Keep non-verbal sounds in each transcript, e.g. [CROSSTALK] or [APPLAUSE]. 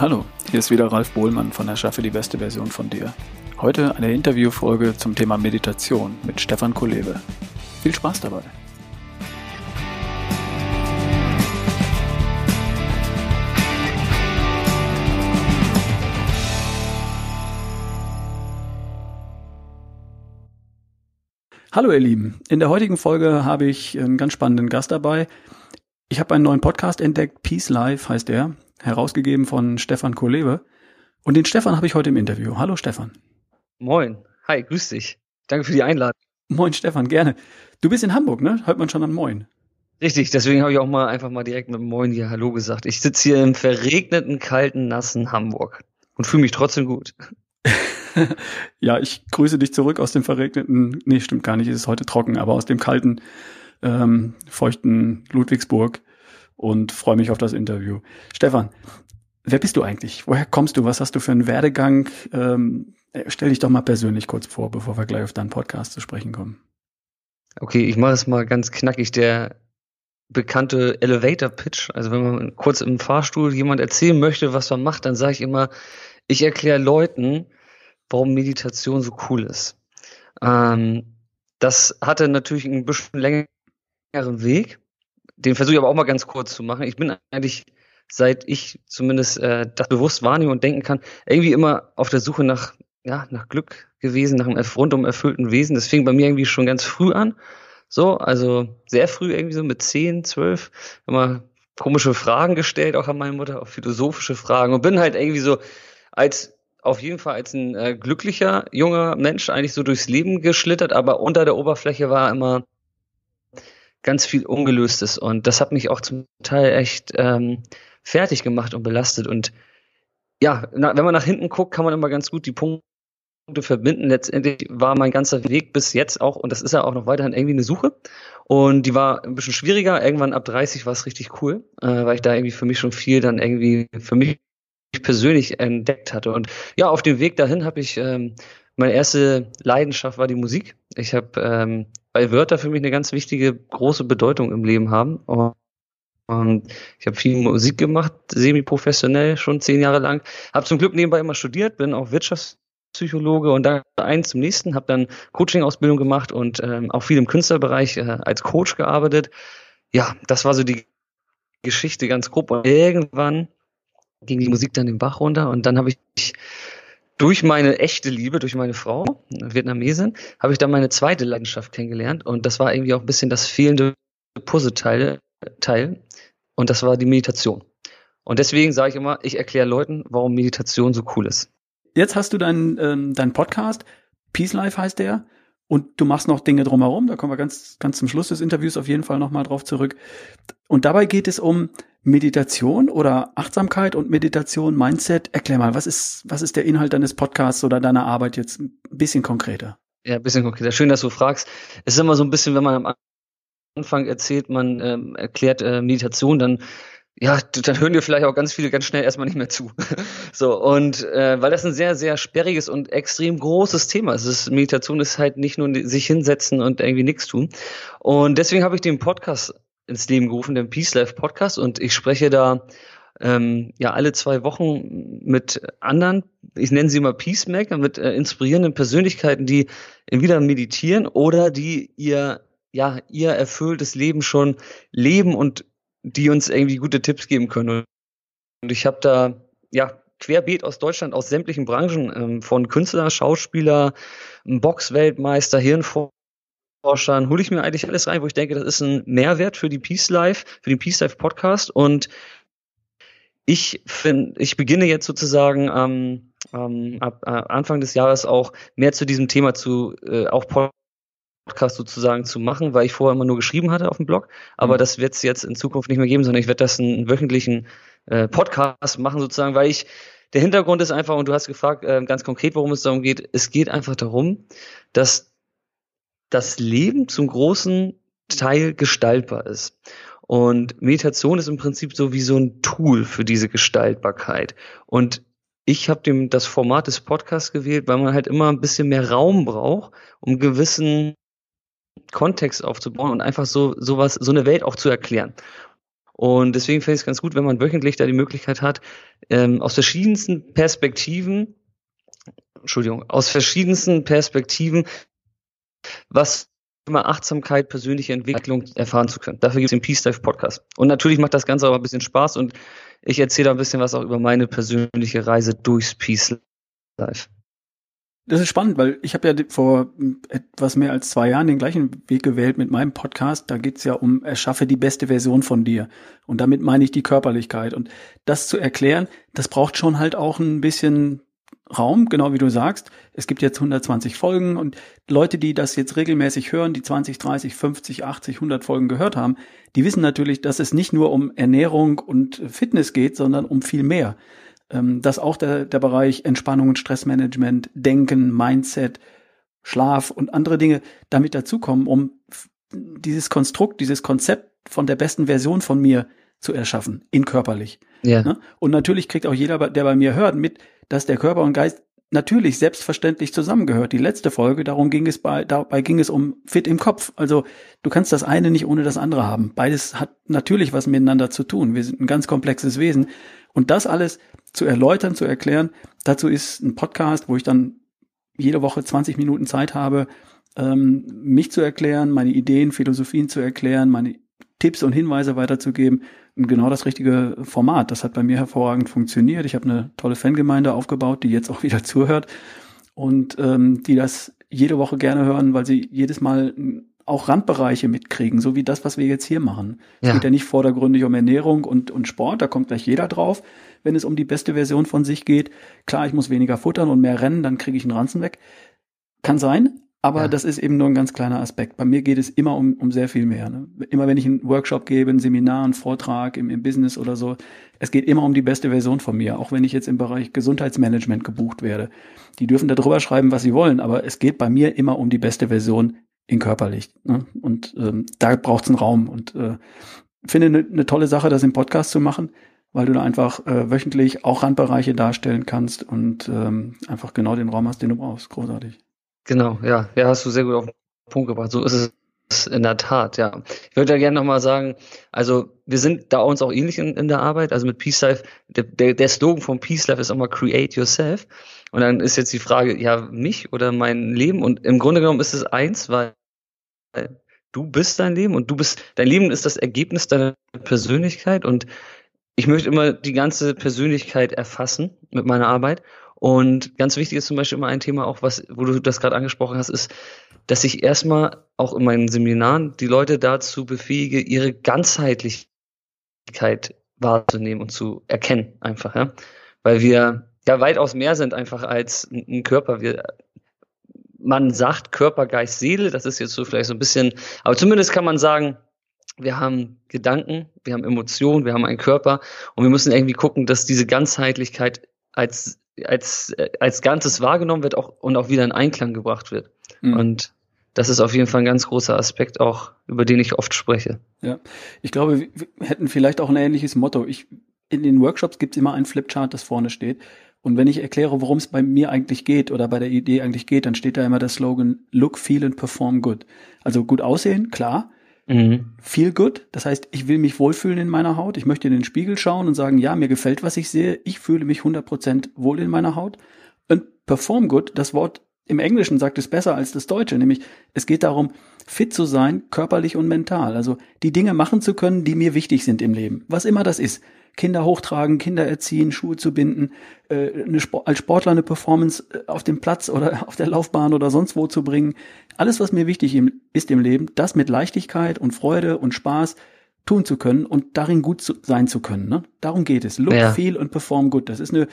Hallo, hier ist wieder Ralf Bohlmann von Erschaffe die beste Version von dir. Heute eine Interviewfolge zum Thema Meditation mit Stefan Kolewe. Viel Spaß dabei! Hallo ihr Lieben, in der heutigen Folge habe ich einen ganz spannenden Gast dabei. Ich habe einen neuen Podcast entdeckt, Peace Life heißt er, herausgegeben von Stefan Kolewe. Und den Stefan habe ich heute im Interview. Hallo Stefan. Moin. Hi, grüß dich. Danke für die Einladung. Moin Stefan, gerne. Du bist in Hamburg, ne? Hört man schon an Moin. Richtig, deswegen habe ich auch mal einfach mal direkt mit Moin hier Hallo gesagt. Ich sitze hier im verregneten, kalten, nassen Hamburg und fühle mich trotzdem gut. [LAUGHS] ja, ich grüße dich zurück aus dem verregneten, nee, stimmt gar nicht, es ist heute trocken, aber aus dem kalten, ähm, feuchten Ludwigsburg und freue mich auf das Interview. Stefan, wer bist du eigentlich? Woher kommst du? Was hast du für einen Werdegang? Ähm, stell dich doch mal persönlich kurz vor, bevor wir gleich auf deinen Podcast zu sprechen kommen. Okay, ich mache es mal ganz knackig. Der bekannte Elevator Pitch. Also wenn man kurz im Fahrstuhl jemand erzählen möchte, was man macht, dann sage ich immer, ich erkläre Leuten, warum Meditation so cool ist. Ähm, das hatte natürlich ein bisschen längeren Weg. Den versuche ich aber auch mal ganz kurz zu machen. Ich bin eigentlich, seit ich zumindest äh, das bewusst wahrnehme und denken kann, irgendwie immer auf der Suche nach, ja, nach Glück gewesen, nach einem rundum erfüllten Wesen. Das fing bei mir irgendwie schon ganz früh an. So, also sehr früh irgendwie so mit zehn, zwölf, immer komische Fragen gestellt, auch an meine Mutter, auch philosophische Fragen und bin halt irgendwie so als auf jeden Fall als ein äh, glücklicher junger Mensch eigentlich so durchs Leben geschlittert, aber unter der Oberfläche war immer ganz viel Ungelöstes und das hat mich auch zum Teil echt ähm, fertig gemacht und belastet und ja, na, wenn man nach hinten guckt, kann man immer ganz gut die Punkte verbinden. Letztendlich war mein ganzer Weg bis jetzt auch, und das ist ja auch noch weiterhin irgendwie eine Suche. Und die war ein bisschen schwieriger. Irgendwann ab 30 war es richtig cool, äh, weil ich da irgendwie für mich schon viel dann irgendwie für mich persönlich entdeckt hatte. Und ja, auf dem Weg dahin habe ich ähm, meine erste Leidenschaft war die Musik. Ich habe, ähm, weil Wörter für mich eine ganz wichtige, große Bedeutung im Leben haben. Und ich habe viel Musik gemacht, semi-professionell, schon zehn Jahre lang. Habe zum Glück nebenbei immer studiert, bin auch Wirtschaftspsychologe und da eins zum nächsten, habe dann Coaching-Ausbildung gemacht und ähm, auch viel im Künstlerbereich äh, als Coach gearbeitet. Ja, das war so die Geschichte ganz grob. Und irgendwann ging die Musik dann den Bach runter und dann habe ich durch meine echte Liebe, durch meine Frau, Vietnamesin, habe ich dann meine zweite Leidenschaft kennengelernt und das war irgendwie auch ein bisschen das fehlende Puzzleteil Teil und das war die Meditation. Und deswegen sage ich immer, ich erkläre Leuten, warum Meditation so cool ist. Jetzt hast du deinen ähm, dein Podcast, Peace Life heißt der, und du machst noch Dinge drumherum, da kommen wir ganz, ganz zum Schluss des Interviews auf jeden Fall nochmal drauf zurück. Und dabei geht es um Meditation oder Achtsamkeit und Meditation, Mindset. Erklär mal, was ist, was ist der Inhalt deines Podcasts oder deiner Arbeit jetzt ein bisschen konkreter? Ja, ein bisschen konkreter. Schön, dass du fragst. Es ist immer so ein bisschen, wenn man am Anfang erzählt, man ähm, erklärt äh, Meditation, dann ja, dann hören dir vielleicht auch ganz viele ganz schnell erstmal nicht mehr zu. [LAUGHS] so, und äh, weil das ein sehr, sehr sperriges und extrem großes Thema ist. ist. Meditation ist halt nicht nur sich hinsetzen und irgendwie nichts tun. Und deswegen habe ich den Podcast ins Leben gerufen, den Peace Life Podcast, und ich spreche da ähm, ja alle zwei Wochen mit anderen, ich nenne sie immer Peacemaker, mit äh, inspirierenden Persönlichkeiten, die entweder meditieren oder die ihr ja ihr erfülltes Leben schon leben und die uns irgendwie gute Tipps geben können. Und ich habe da ja querbeet aus Deutschland, aus sämtlichen Branchen, ähm, von Künstler, Schauspieler, Boxweltmeister, Hirnforschern, hole ich mir eigentlich alles rein, wo ich denke, das ist ein Mehrwert für die Peace Life, für den Peace Life Podcast. Und ich finde, ich beginne jetzt sozusagen ähm, ähm, ab äh, Anfang des Jahres auch mehr zu diesem Thema zu äh, auch Podcast sozusagen zu machen, weil ich vorher immer nur geschrieben hatte auf dem Blog. Aber mhm. das wird es jetzt in Zukunft nicht mehr geben, sondern ich werde das einen wöchentlichen äh, Podcast machen sozusagen, weil ich der Hintergrund ist einfach, und du hast gefragt äh, ganz konkret, worum es darum geht. Es geht einfach darum, dass das Leben zum großen Teil gestaltbar ist. Und Meditation ist im Prinzip so wie so ein Tool für diese Gestaltbarkeit. Und ich habe dem das Format des Podcasts gewählt, weil man halt immer ein bisschen mehr Raum braucht, um gewissen Kontext aufzubauen und einfach so sowas, so eine Welt auch zu erklären. Und deswegen finde ich es ganz gut, wenn man wöchentlich da die Möglichkeit hat, ähm, aus verschiedensten Perspektiven, Entschuldigung, aus verschiedensten Perspektiven, was immer Achtsamkeit, persönliche Entwicklung erfahren zu können. Dafür gibt es den Peace Life Podcast. Und natürlich macht das Ganze aber ein bisschen Spaß und ich erzähle ein bisschen was auch über meine persönliche Reise durchs Peace Life. Das ist spannend, weil ich habe ja vor etwas mehr als zwei Jahren den gleichen Weg gewählt mit meinem Podcast. Da geht's ja um erschaffe die beste Version von dir. Und damit meine ich die Körperlichkeit. Und das zu erklären, das braucht schon halt auch ein bisschen Raum, genau wie du sagst. Es gibt jetzt 120 Folgen und Leute, die das jetzt regelmäßig hören, die 20, 30, 50, 80, 100 Folgen gehört haben, die wissen natürlich, dass es nicht nur um Ernährung und Fitness geht, sondern um viel mehr. Ähm, dass auch der, der Bereich Entspannung und Stressmanagement, Denken, Mindset, Schlaf und andere Dinge damit dazukommen, um dieses Konstrukt, dieses Konzept von der besten Version von mir zu erschaffen, in körperlich. Ja. Ne? Und natürlich kriegt auch jeder, der bei mir hört, mit, dass der Körper und Geist natürlich selbstverständlich zusammengehört. Die letzte Folge, darum ging es bei, dabei ging es um fit im Kopf. Also du kannst das eine nicht ohne das andere haben. Beides hat natürlich was miteinander zu tun. Wir sind ein ganz komplexes Wesen. Und das alles zu erläutern, zu erklären, dazu ist ein Podcast, wo ich dann jede Woche 20 Minuten Zeit habe, ähm, mich zu erklären, meine Ideen, Philosophien zu erklären, meine Tipps und Hinweise weiterzugeben genau das richtige Format. Das hat bei mir hervorragend funktioniert. Ich habe eine tolle Fangemeinde aufgebaut, die jetzt auch wieder [LAUGHS] zuhört und ähm, die das jede Woche gerne hören, weil sie jedes Mal auch Randbereiche mitkriegen, so wie das, was wir jetzt hier machen. Ja. Es geht ja nicht vordergründig um Ernährung und, und Sport, da kommt gleich jeder drauf, wenn es um die beste Version von sich geht. Klar, ich muss weniger futtern und mehr rennen, dann kriege ich einen Ranzen weg. Kann sein, aber ja. das ist eben nur ein ganz kleiner Aspekt. Bei mir geht es immer um, um sehr viel mehr. Ne? Immer wenn ich einen Workshop gebe, ein Seminar, einen Vortrag im, im Business oder so, es geht immer um die beste Version von mir, auch wenn ich jetzt im Bereich Gesundheitsmanagement gebucht werde. Die dürfen da drüber schreiben, was sie wollen, aber es geht bei mir immer um die beste Version in körperlich. Ne? Und ähm, da braucht es einen Raum. Und äh, finde eine ne tolle Sache, das im Podcast zu machen, weil du da einfach äh, wöchentlich auch Randbereiche darstellen kannst und ähm, einfach genau den Raum hast, den du brauchst. Großartig. Genau, ja, ja, hast du sehr gut auf den Punkt gebracht. So ist es in der Tat, ja. Ich würde ja gerne nochmal sagen, also wir sind da uns auch ähnlich in, in der Arbeit. Also mit Peace Life, der, der, Slogan von Peace Life ist auch Create Yourself. Und dann ist jetzt die Frage, ja, mich oder mein Leben? Und im Grunde genommen ist es eins, weil du bist dein Leben und du bist, dein Leben ist das Ergebnis deiner Persönlichkeit und ich möchte immer die ganze Persönlichkeit erfassen mit meiner Arbeit und ganz wichtig ist zum Beispiel immer ein Thema auch, was, wo du das gerade angesprochen hast, ist, dass ich erstmal auch in meinen Seminaren die Leute dazu befähige, ihre Ganzheitlichkeit wahrzunehmen und zu erkennen einfach, ja. Weil wir ja weitaus mehr sind einfach als ein Körper. Wir, man sagt Körper, Geist, Seele, das ist jetzt so vielleicht so ein bisschen, aber zumindest kann man sagen, wir haben Gedanken, wir haben Emotionen, wir haben einen Körper und wir müssen irgendwie gucken, dass diese Ganzheitlichkeit als als, als Ganzes wahrgenommen wird auch, und auch wieder in Einklang gebracht wird. Mhm. Und das ist auf jeden Fall ein ganz großer Aspekt auch, über den ich oft spreche. Ja, ich glaube, wir hätten vielleicht auch ein ähnliches Motto. Ich, in den Workshops gibt es immer ein Flipchart, das vorne steht. Und wenn ich erkläre, worum es bei mir eigentlich geht oder bei der Idee eigentlich geht, dann steht da immer der Slogan Look, Feel and Perform Good. Also gut aussehen, klar, Mhm. Feel good, das heißt, ich will mich wohlfühlen in meiner Haut. Ich möchte in den Spiegel schauen und sagen, ja, mir gefällt, was ich sehe. Ich fühle mich 100% wohl in meiner Haut. Und perform good, das Wort im Englischen sagt es besser als das Deutsche, nämlich es geht darum, fit zu sein, körperlich und mental. Also die Dinge machen zu können, die mir wichtig sind im Leben. Was immer das ist. Kinder hochtragen, Kinder erziehen, Schuhe zu binden, äh, eine Sport, als Sportler eine Performance äh, auf dem Platz oder [LAUGHS] auf der Laufbahn oder sonst wo zu bringen. Alles, was mir wichtig ist im Leben, das mit Leichtigkeit und Freude und Spaß tun zu können und darin gut zu, sein zu können. Ne? Darum geht es. Look, ja. feel und perform good. Das ist eine,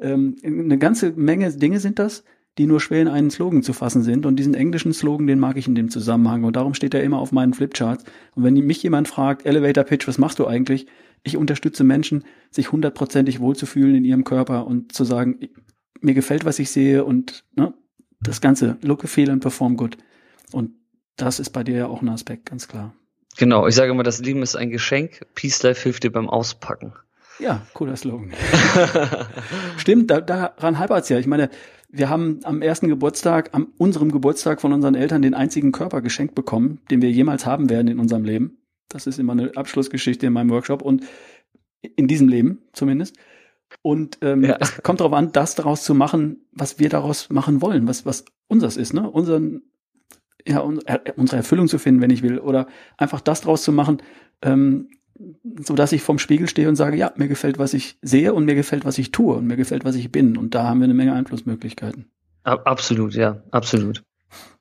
ähm, eine ganze Menge Dinge sind das, die nur schwer in einen Slogan zu fassen sind. Und diesen englischen Slogan, den mag ich in dem Zusammenhang. Und darum steht er immer auf meinen Flipcharts. Und wenn mich jemand fragt, Elevator Pitch, was machst du eigentlich? Ich unterstütze Menschen, sich hundertprozentig wohlzufühlen in ihrem Körper und zu sagen, mir gefällt, was ich sehe und ne, das Ganze, look, feel and perform good. Und das ist bei dir ja auch ein Aspekt, ganz klar. Genau, ich sage immer, das Leben ist ein Geschenk. Peace Life hilft dir beim Auspacken. Ja, cooler Slogan. [LAUGHS] Stimmt, da, daran halbert's ja. Ich meine, wir haben am ersten Geburtstag, am unserem Geburtstag von unseren Eltern den einzigen Körper geschenkt bekommen, den wir jemals haben werden in unserem Leben. Das ist immer eine Abschlussgeschichte in meinem Workshop und in diesem Leben zumindest. Und ähm, ja. es kommt darauf an, das daraus zu machen, was wir daraus machen wollen, was, was unseres ist, ne? Unseren, ja, unsere Erfüllung zu finden, wenn ich will. Oder einfach das daraus zu machen, ähm, so dass ich vorm Spiegel stehe und sage, ja, mir gefällt, was ich sehe und mir gefällt, was ich tue und mir gefällt, was ich bin. Und da haben wir eine Menge Einflussmöglichkeiten. Absolut, ja, absolut.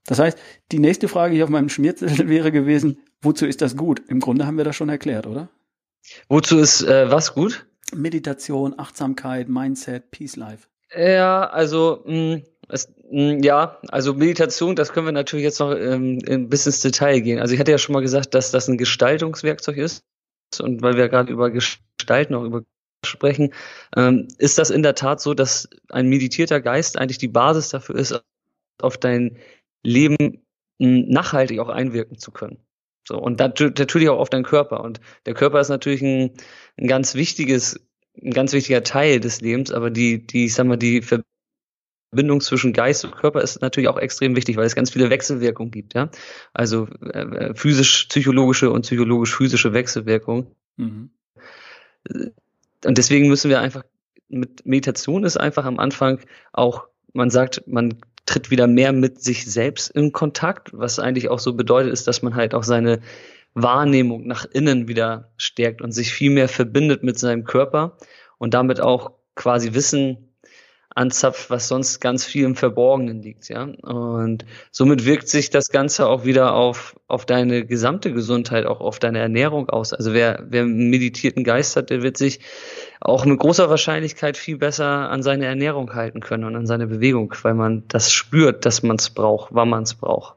Das heißt, die nächste Frage hier auf meinem Schmierzettel [LAUGHS] wäre gewesen, wozu ist das gut? Im Grunde haben wir das schon erklärt, oder? Wozu ist äh, was gut? Meditation, Achtsamkeit, Mindset, Peace Life. Ja, also mh, mm, es, mh, mm, ja, also Meditation, das können wir natürlich jetzt noch ähm, ein bisschen ins Detail gehen. Also ich hatte ja schon mal gesagt, dass das ein Gestaltungswerkzeug ist. Und weil wir gerade über Gestalten auch über sprechen, ähm, ist das in der Tat so, dass ein meditierter Geist eigentlich die Basis dafür ist, auf dein Leben nachhaltig auch einwirken zu können. So, und natürlich auch auf deinen Körper. Und der Körper ist natürlich ein, ein ganz wichtiges, ein ganz wichtiger Teil des Lebens, aber die, die, ich sag mal, die Verbindung zwischen Geist und Körper ist natürlich auch extrem wichtig, weil es ganz viele Wechselwirkungen gibt, ja. Also äh, physisch-psychologische und psychologisch-physische Wechselwirkungen. Mhm. Und deswegen müssen wir einfach mit Meditation ist einfach am Anfang auch, man sagt, man tritt wieder mehr mit sich selbst in Kontakt, was eigentlich auch so bedeutet ist, dass man halt auch seine Wahrnehmung nach innen wieder stärkt und sich viel mehr verbindet mit seinem Körper und damit auch quasi Wissen anzapft, was sonst ganz viel im Verborgenen liegt, ja. Und somit wirkt sich das Ganze auch wieder auf, auf deine gesamte Gesundheit, auch auf deine Ernährung aus. Also wer, wer einen meditierten Geist hat, der wird sich auch mit großer Wahrscheinlichkeit viel besser an seine Ernährung halten können und an seine Bewegung, weil man das spürt, dass man es braucht, wann man es braucht.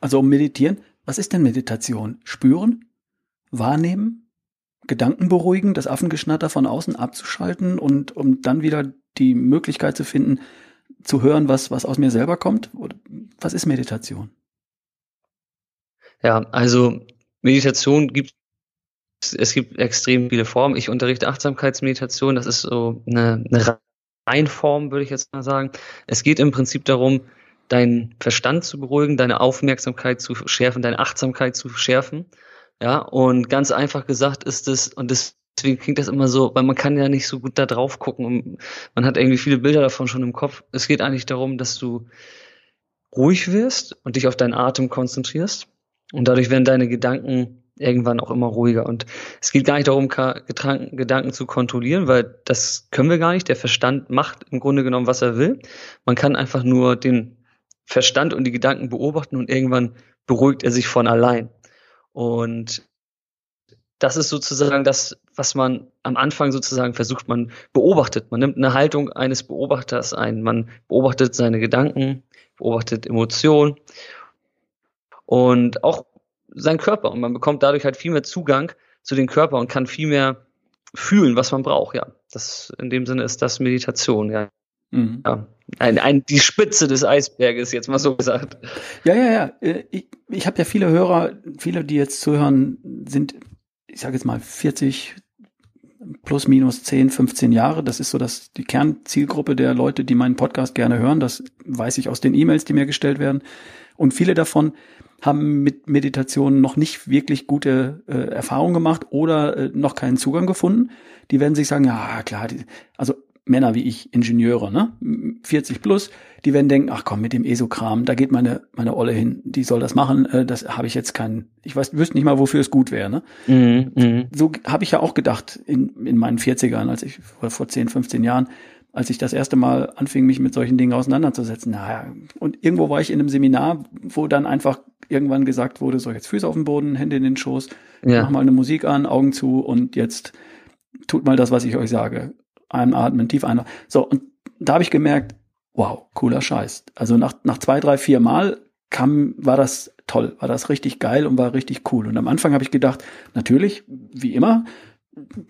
Also um meditieren, was ist denn Meditation? Spüren? Wahrnehmen? Gedanken beruhigen, das Affengeschnatter von außen abzuschalten und um dann wieder die Möglichkeit zu finden, zu hören, was, was aus mir selber kommt? Was ist Meditation? Ja, also Meditation gibt es gibt extrem viele Formen. Ich unterrichte Achtsamkeitsmeditation. Das ist so eine, eine Reinform, würde ich jetzt mal sagen. Es geht im Prinzip darum, deinen Verstand zu beruhigen, deine Aufmerksamkeit zu schärfen, deine Achtsamkeit zu schärfen. Ja, und ganz einfach gesagt ist es, und deswegen klingt das immer so, weil man kann ja nicht so gut da drauf gucken und man hat irgendwie viele Bilder davon schon im Kopf. Es geht eigentlich darum, dass du ruhig wirst und dich auf deinen Atem konzentrierst und dadurch werden deine Gedanken irgendwann auch immer ruhiger. Und es geht gar nicht darum, Gedanken zu kontrollieren, weil das können wir gar nicht. Der Verstand macht im Grunde genommen, was er will. Man kann einfach nur den Verstand und die Gedanken beobachten und irgendwann beruhigt er sich von allein. Und das ist sozusagen das, was man am Anfang sozusagen versucht, man beobachtet. Man nimmt eine Haltung eines Beobachters ein. Man beobachtet seine Gedanken, beobachtet Emotionen und auch seinen Körper. Und man bekommt dadurch halt viel mehr Zugang zu dem Körper und kann viel mehr fühlen, was man braucht. Ja, das in dem Sinne ist das Meditation. Ja, mhm. ja. Ein, ein, die Spitze des Eisberges, jetzt mal so gesagt. Ja, ja, ja. Äh, ich, ich habe ja viele Hörer, viele, die jetzt zuhören, sind ich sage jetzt mal 40 plus minus 10, 15 Jahre. Das ist so das, die Kernzielgruppe der Leute, die meinen Podcast gerne hören. Das weiß ich aus den E-Mails, die mir gestellt werden. Und viele davon haben mit Meditation noch nicht wirklich gute äh, Erfahrungen gemacht oder äh, noch keinen Zugang gefunden. Die werden sich sagen, ja klar, die, also Männer wie ich, Ingenieure, ne? 40 plus, die werden denken, ach komm, mit dem ESO-Kram, da geht meine, meine Olle hin, die soll das machen, äh, das habe ich jetzt keinen, ich weiß, wüsste nicht mal, wofür es gut wäre, ne? Mh. So habe ich ja auch gedacht in, in meinen 40ern, als ich vor, vor 10, 15 Jahren, als ich das erste Mal anfing, mich mit solchen Dingen auseinanderzusetzen. Naja, und irgendwo war ich in einem Seminar, wo dann einfach irgendwann gesagt wurde, so jetzt Füße auf den Boden, Hände in den Schoß, ja. mach mal eine Musik an, Augen zu und jetzt tut mal das, was ich euch sage einatmen, tief einatmen. So, und da habe ich gemerkt, wow, cooler Scheiß. Also nach, nach zwei, drei, vier Mal kam, war das toll, war das richtig geil und war richtig cool. Und am Anfang habe ich gedacht, natürlich, wie immer,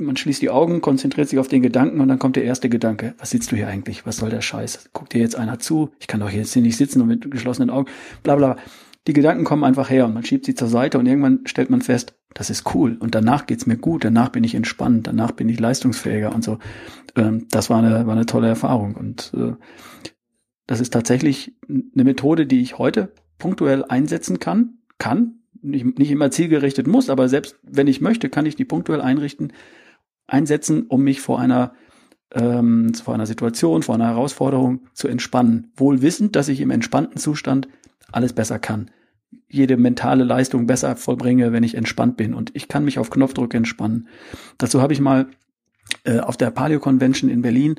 man schließt die Augen, konzentriert sich auf den Gedanken und dann kommt der erste Gedanke, was sitzt du hier eigentlich? Was soll der Scheiß? Guckt dir jetzt einer zu? Ich kann doch jetzt hier nicht sitzen und mit geschlossenen Augen, bla bla. Die Gedanken kommen einfach her und man schiebt sie zur Seite und irgendwann stellt man fest, das ist cool. Und danach geht's mir gut, danach bin ich entspannt, danach bin ich leistungsfähiger und so. Ähm, das war eine, war eine tolle Erfahrung. Und äh, das ist tatsächlich eine Methode, die ich heute punktuell einsetzen kann, kann, nicht, nicht immer zielgerichtet muss, aber selbst wenn ich möchte, kann ich die punktuell einrichten, einsetzen, um mich vor einer ähm, vor einer Situation, vor einer Herausforderung zu entspannen. Wohl wissend, dass ich im entspannten Zustand alles besser kann. Jede mentale Leistung besser vollbringe, wenn ich entspannt bin. Und ich kann mich auf Knopfdruck entspannen. Dazu habe ich mal äh, auf der Paleo Convention in Berlin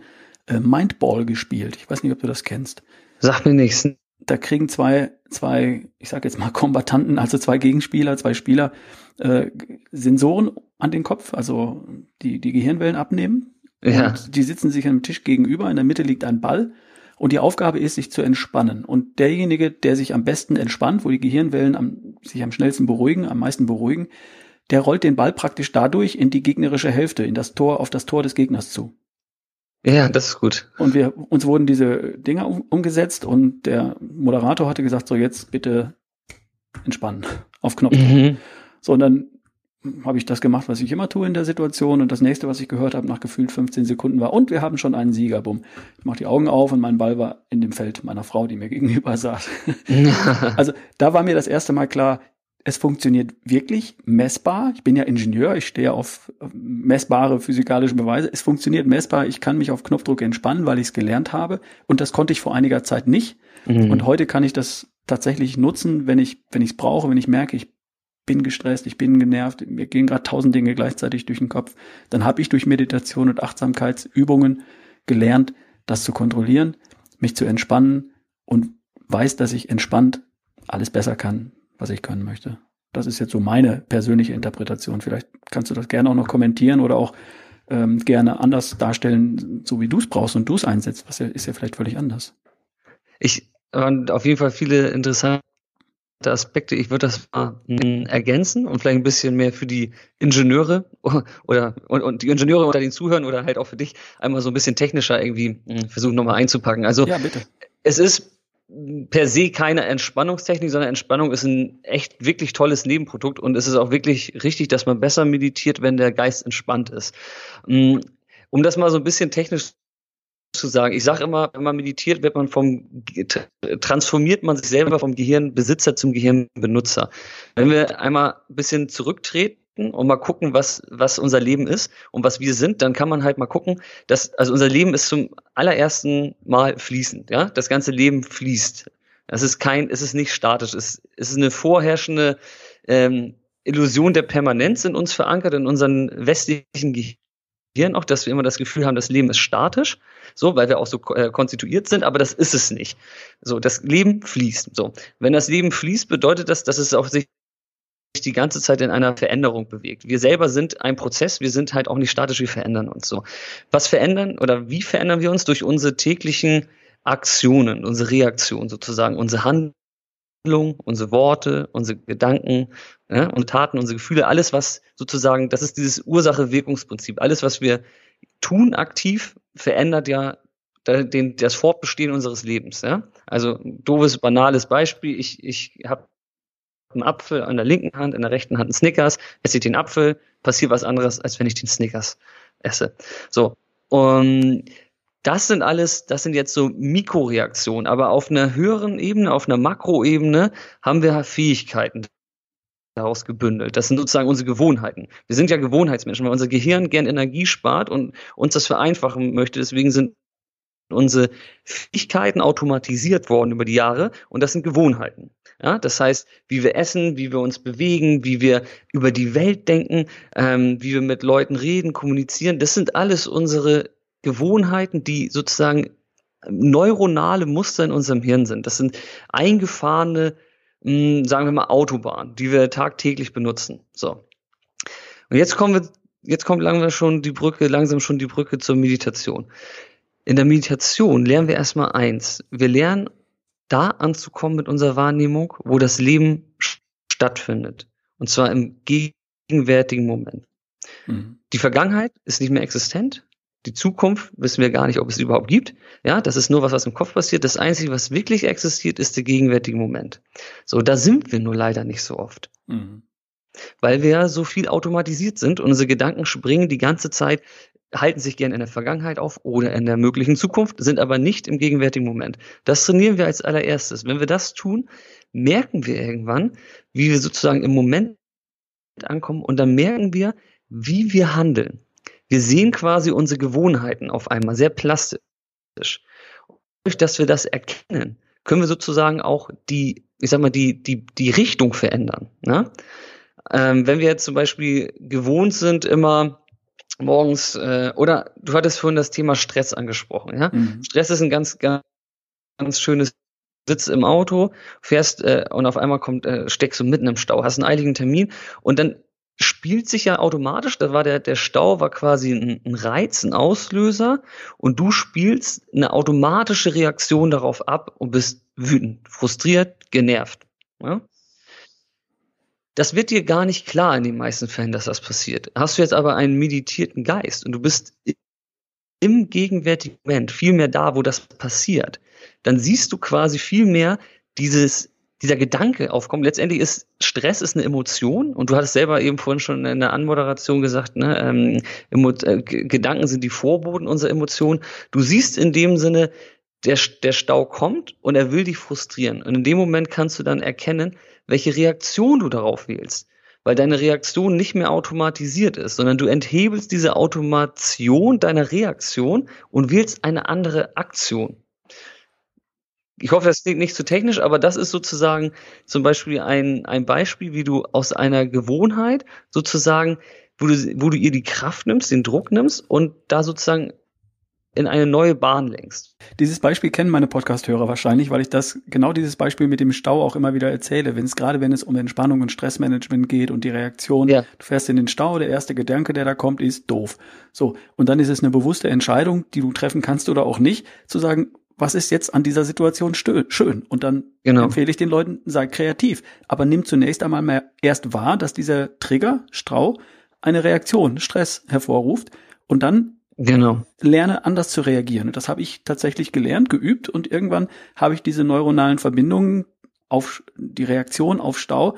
äh, Mindball gespielt. Ich weiß nicht, ob du das kennst. Sag mir nichts. Da kriegen zwei, zwei, ich sag jetzt mal Kombatanten, also zwei Gegenspieler, zwei Spieler, äh, Sensoren an den Kopf, also die, die Gehirnwellen abnehmen. Ja. Und die sitzen sich am Tisch gegenüber, in der Mitte liegt ein Ball und die Aufgabe ist, sich zu entspannen. Und derjenige, der sich am besten entspannt, wo die Gehirnwellen am, sich am schnellsten beruhigen, am meisten beruhigen, der rollt den Ball praktisch dadurch in die gegnerische Hälfte, in das Tor, auf das Tor des Gegners zu. Ja, das ist gut. Und wir, uns wurden diese Dinger um, umgesetzt und der Moderator hatte gesagt, so jetzt bitte entspannen auf Knopf. Mhm. So, und dann habe ich das gemacht, was ich immer tue in der Situation. Und das nächste, was ich gehört habe, nach gefühlt 15 Sekunden war, und wir haben schon einen Sieger. Bumm. Ich mache die Augen auf und mein Ball war in dem Feld meiner Frau, die mir [LAUGHS] gegenüber saß. [LAUGHS] also da war mir das erste Mal klar, es funktioniert wirklich messbar. Ich bin ja Ingenieur, ich stehe auf messbare physikalische Beweise. Es funktioniert messbar. Ich kann mich auf Knopfdruck entspannen, weil ich es gelernt habe. Und das konnte ich vor einiger Zeit nicht. Mhm. Und heute kann ich das tatsächlich nutzen, wenn ich wenn ich es brauche, wenn ich merke, ich bin gestresst, ich bin genervt, mir gehen gerade tausend Dinge gleichzeitig durch den Kopf. Dann habe ich durch Meditation und Achtsamkeitsübungen gelernt, das zu kontrollieren, mich zu entspannen und weiß, dass ich entspannt alles besser kann, was ich können möchte. Das ist jetzt so meine persönliche Interpretation. Vielleicht kannst du das gerne auch noch kommentieren oder auch ähm, gerne anders darstellen, so wie du es brauchst und du es einsetzt. Was ist ja vielleicht völlig anders. Ich und auf jeden Fall viele interessante Aspekte. Ich würde das mal hm, ergänzen und vielleicht ein bisschen mehr für die Ingenieure oder und, und die Ingenieure unter den Zuhören oder halt auch für dich einmal so ein bisschen technischer irgendwie hm, versuchen nochmal einzupacken. Also ja, bitte. es ist per se keine Entspannungstechnik, sondern Entspannung ist ein echt wirklich tolles Nebenprodukt und es ist auch wirklich richtig, dass man besser meditiert, wenn der Geist entspannt ist. Mm, um das mal so ein bisschen technisch zu sagen. Ich sage immer, wenn man meditiert, wird man vom transformiert man sich selber vom Gehirnbesitzer zum Gehirnbenutzer. Wenn wir einmal ein bisschen zurücktreten und mal gucken, was, was unser Leben ist und was wir sind, dann kann man halt mal gucken, dass, also unser Leben ist zum allerersten Mal fließend, ja. Das ganze Leben fließt. Es ist kein, es ist nicht statisch, es, es ist eine vorherrschende ähm, Illusion der Permanenz in uns verankert, in unseren westlichen Gehirn auch, dass wir immer das Gefühl haben, das Leben ist statisch, so, weil wir auch so äh, konstituiert sind, aber das ist es nicht. So, das Leben fließt. So, wenn das Leben fließt, bedeutet das, dass es auf sich die ganze Zeit in einer Veränderung bewegt. Wir selber sind ein Prozess, wir sind halt auch nicht statisch, wir verändern uns so. Was verändern oder wie verändern wir uns? Durch unsere täglichen Aktionen, unsere Reaktion sozusagen, unsere Handlung, unsere Worte, unsere Gedanken, ja, unsere Taten, unsere Gefühle, alles was sozusagen, das ist dieses Ursache-Wirkungsprinzip. Alles, was wir tun aktiv, verändert ja den, das Fortbestehen unseres Lebens. Ja? Also doofes, banales Beispiel. Ich, ich habe einen Apfel an der linken Hand, in der rechten Hand einen Snickers, esse ich den Apfel, passiert was anderes, als wenn ich den Snickers esse. So. Und das sind alles, das sind jetzt so Mikroreaktionen, aber auf einer höheren Ebene, auf einer Makroebene haben wir Fähigkeiten daraus gebündelt. Das sind sozusagen unsere Gewohnheiten. Wir sind ja Gewohnheitsmenschen, weil unser Gehirn gern Energie spart und uns das vereinfachen möchte. Deswegen sind unsere Fähigkeiten automatisiert worden über die Jahre und das sind Gewohnheiten. Ja, das heißt, wie wir essen, wie wir uns bewegen, wie wir über die Welt denken, ähm, wie wir mit Leuten reden, kommunizieren, das sind alles unsere Gewohnheiten, die sozusagen neuronale Muster in unserem Hirn sind. Das sind eingefahrene, mh, hm, sagen wir mal, Autobahnen, die wir tagtäglich benutzen. So. Und jetzt kommen wir, jetzt kommt langsam schon die Brücke, langsam schon die Brücke zur Meditation. In der Meditation lernen wir erstmal eins. Wir lernen da anzukommen mit unserer Wahrnehmung, wo das Leben stattfindet. Und zwar im gegenwärtigen Moment. Mhm. Die Vergangenheit ist nicht mehr existent. Die Zukunft wissen wir gar nicht, ob es überhaupt gibt. Ja, das ist nur was, was im Kopf passiert. Das Einzige, was wirklich existiert, ist der gegenwärtige Moment. So, da sind wir nur leider nicht so oft. Mhm. weil wir so viel automatisiert sind und unsere Gedanken springen die ganze Zeit, halten sich gern in der Vergangenheit auf oder in der möglichen Zukunft, sind aber nicht im gegenwärtigen Moment. Das trainieren wir als allererstes. Wenn wir das tun, merken wir irgendwann, wie wir sozusagen im Moment ankommen und dann merken wir, wie wir handeln. Wir sehen quasi unsere Gewohnheiten auf einmal sehr plastisch. Durch dass wir das erkennen, können wir sozusagen auch die, ich sag mal, die, die, die Richtung verändern. Ne? Ähm, wenn wir jetzt zum Beispiel gewohnt sind, immer morgens, äh, oder du hattest vorhin das Thema Stress angesprochen, ja? Mhm. Stress ist ein ganz, ganz, ganz schönes Sitz im Auto, fährst äh, und auf einmal kommt, äh, steckst du mitten im Stau, hast einen eiligen Termin und dann spielt sich ja automatisch, da war der, der Stau war quasi ein, ein Reiz, ein Auslöser und du spielst eine automatische Reaktion darauf ab und bist wütend, frustriert, genervt. Ja? Das wird dir gar nicht klar in den meisten Fällen, dass das passiert. Hast du jetzt aber einen meditierten Geist und du bist im gegenwärtigen Moment viel mehr da, wo das passiert, dann siehst du quasi viel mehr dieses dieser Gedanke aufkommt. Letztendlich ist Stress ist eine Emotion und du hattest selber eben vorhin schon in der Anmoderation gesagt, ne, ähm, äh, Gedanken sind die Vorboten unserer Emotionen. Du siehst in dem Sinne, der, der Stau kommt und er will dich frustrieren. Und in dem Moment kannst du dann erkennen, welche Reaktion du darauf wählst. Weil deine Reaktion nicht mehr automatisiert ist, sondern du enthebelst diese Automation deiner Reaktion und wählst eine andere Aktion ich hoffe, das klingt nicht zu technisch, aber das ist sozusagen zum Beispiel ein, ein Beispiel, wie du aus einer Gewohnheit sozusagen, wo du, wo du ihr die Kraft nimmst, den Druck nimmst und da sozusagen in eine neue Bahn lenkst. Dieses Beispiel kennen meine Podcast-Hörer wahrscheinlich, weil ich das genau dieses Beispiel mit dem Stau auch immer wieder erzähle. Wenn es gerade wenn es um Entspannung und Stressmanagement geht und die Reaktion, ja. du fährst in den Stau, der erste Gedanke, der da kommt, ist doof. So und dann ist es eine bewusste Entscheidung, die du treffen kannst oder auch nicht, zu sagen, was ist jetzt an dieser Situation schön? Und dann genau. empfehle ich den Leuten, sei kreativ. Aber nimm zunächst einmal mehr erst wahr, dass dieser Trigger, Strau, eine Reaktion, Stress hervorruft. Und dann genau. lerne anders zu reagieren. Und das habe ich tatsächlich gelernt, geübt. Und irgendwann habe ich diese neuronalen Verbindungen auf die Reaktion auf Stau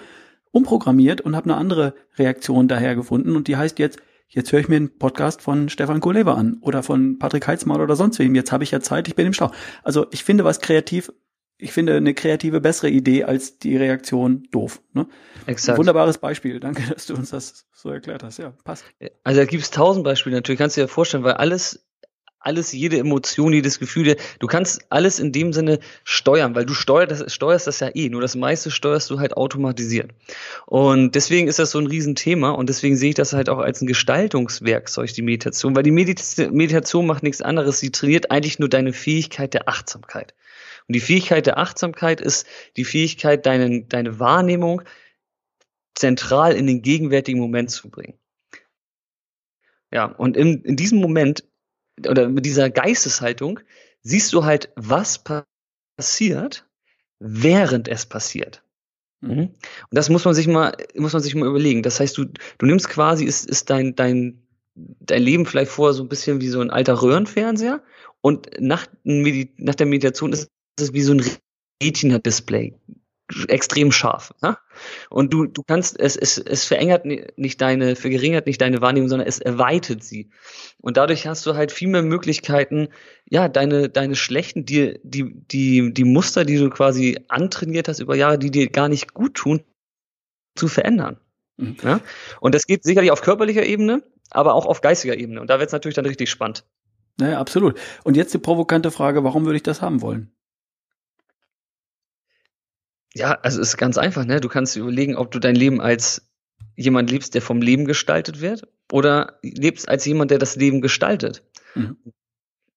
umprogrammiert und habe eine andere Reaktion daher gefunden. Und die heißt jetzt, jetzt höre ich mir einen Podcast von Stefan Kolever an oder von Patrick Heitzmaul oder sonst wem. Jetzt habe ich ja Zeit, ich bin im Stau. Also ich finde was kreativ, ich finde eine kreative bessere Idee als die Reaktion doof. Ne? Exakt. Ein wunderbares Beispiel. Danke, dass du uns das so erklärt hast. Ja, passt. Also da gibt es tausend Beispiele natürlich, kannst du dir vorstellen, weil alles alles, jede Emotion, jedes Gefühl, du kannst alles in dem Sinne steuern, weil du steuerst das, steuerst das ja eh, nur das meiste steuerst du halt automatisiert. Und deswegen ist das so ein Riesenthema und deswegen sehe ich das halt auch als ein Gestaltungswerkzeug, die Meditation, weil die Meditation macht nichts anderes, sie trainiert eigentlich nur deine Fähigkeit der Achtsamkeit. Und die Fähigkeit der Achtsamkeit ist die Fähigkeit, deine, deine Wahrnehmung zentral in den gegenwärtigen Moment zu bringen. Ja, und in, in diesem Moment oder mit dieser Geisteshaltung siehst du halt, was passiert, während es passiert. Mhm. mhm. Und das muss man sich mal, muss man sich mal überlegen. Das heißt, du, du nimmst quasi, ist, ist dein, dein, dein Leben vielleicht vorher so ein bisschen wie so ein alter Röhrenfernseher und nach, nach der Meditation ist es wie so ein Retina-Display extrem scharf. Ne? Und du, du kannst, es, es, es verengert nicht deine, verringert nicht deine Wahrnehmung, sondern es erweitert sie. Und dadurch hast du halt viel mehr Möglichkeiten, ja, deine, deine schlechten, die, die, die, die Muster, die du quasi antrainiert hast über Jahre, die dir gar nicht gut tun, zu verändern. Mhm. Ja? Und das geht sicherlich auf körperlicher Ebene, aber auch auf geistiger Ebene. Und da wird es natürlich dann richtig spannend. Naja, absolut. Und jetzt die provokante Frage, warum würde ich das haben wollen? Ja, also es ist ganz einfach, ne? Du kannst überlegen, ob du dein Leben als jemand lebst, der vom Leben gestaltet wird, oder lebst als jemand, der das Leben gestaltet. Mhm.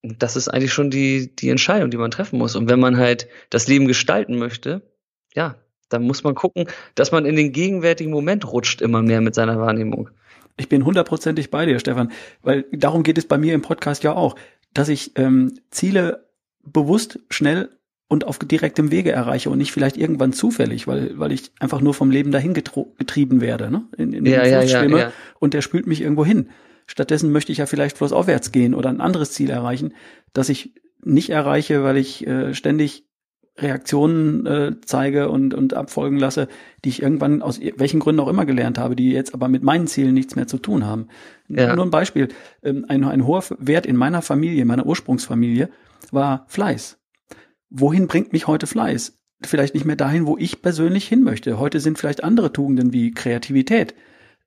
Das ist eigentlich schon die, die Entscheidung, die man treffen muss. Und wenn man halt das Leben gestalten möchte, ja, dann muss man gucken, dass man in den gegenwärtigen Moment rutscht immer mehr mit seiner Wahrnehmung. Ich bin hundertprozentig bei dir, Stefan, weil darum geht es bei mir im Podcast ja auch, dass ich ähm, Ziele bewusst schnell und auf direktem Wege erreiche und nicht vielleicht irgendwann zufällig, weil, weil ich einfach nur vom Leben dahin getrieben werde, ne? In, in ja, ja, ja, ja, und der spült mich irgendwo hin. Stattdessen möchte ich ja vielleicht bloß aufwärts gehen oder ein anderes Ziel erreichen, das ich nicht erreiche, weil ich äh, ständig Reaktionen äh, zeige und, und abfolgen lasse, die ich irgendwann aus welchen Gründen auch immer gelernt habe, die jetzt aber mit meinen Zielen nichts mehr zu tun haben. Nur ein Beispiel. Ähm, ein, ein hoher Wert in meiner Familie, meiner Ursprungsfamilie, war Fleiß. Wohin bringt mich heute Fleiß? Vielleicht nicht mehr dahin, wo ich persönlich hin möchte. Heute sind vielleicht andere Tugenden wie Kreativität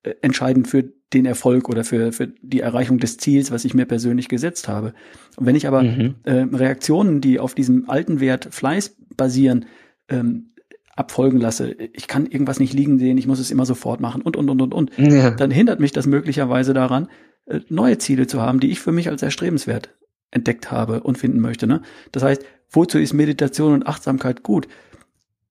äh, entscheidend für den Erfolg oder für, für die Erreichung des Ziels, was ich mir persönlich gesetzt habe. Und wenn ich aber mhm. äh, Reaktionen, die auf diesem alten Wert Fleiß basieren, ähm, abfolgen lasse, ich kann irgendwas nicht liegen sehen, ich muss es immer sofort machen und, und, und, und, und, ja. dann hindert mich das möglicherweise daran, äh, neue Ziele zu haben, die ich für mich als erstrebenswert entdeckt habe und finden möchte. Ne? Das heißt, wozu ist Meditation und Achtsamkeit gut?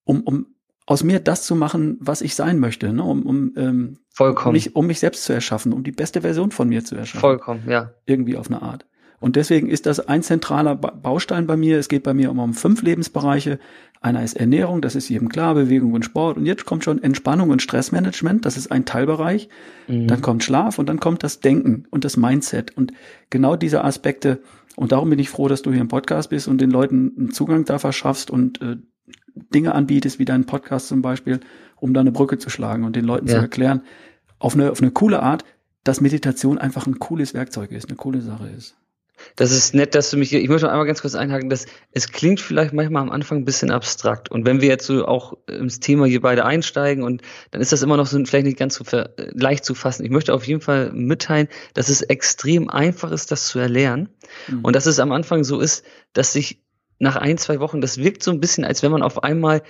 Um, um aus mir das zu machen, was ich sein möchte, ne? um, um, ähm, Vollkommen. Mich, um mich selbst zu erschaffen, um die beste Version von mir zu erschaffen. Vollkommen, ja. Irgendwie auf eine Art. Und deswegen ist das ein zentraler Baustein bei mir. Es geht bei mir um, um fünf Lebensbereiche. Einer ist Ernährung, das ist jedem klar, Bewegung und Sport. Und jetzt kommt schon Entspannung und Stressmanagement, das ist ein Teilbereich. Mhm. Dann kommt Schlaf und dann kommt das Denken und das Mindset. Und genau diese Aspekte, und darum bin ich froh, dass du hier im Podcast bist und den Leuten einen Zugang da verschaffst und äh, Dinge anbietest, wie deinen Podcast zum Beispiel, um da eine Brücke zu schlagen und den Leuten ja. zu erklären, auf eine, auf eine coole Art, dass Meditation einfach ein cooles Werkzeug ist, eine coole Sache ist. Das ist nett, dass du mich hier, ich möchte noch einmal ganz kurz einhaken, dass es klingt vielleicht manchmal am Anfang ein bisschen abstrakt. Und wenn wir jetzt so auch ins Thema hier beide einsteigen und dann ist das immer noch so vielleicht nicht ganz so leicht zu fassen. Ich möchte auf jeden Fall mitteilen, dass es extrem einfach ist, das zu erlernen. Mhm. Und dass es am Anfang so ist, dass sich nach ein, zwei Wochen, das wirkt so ein bisschen, als wenn man auf einmal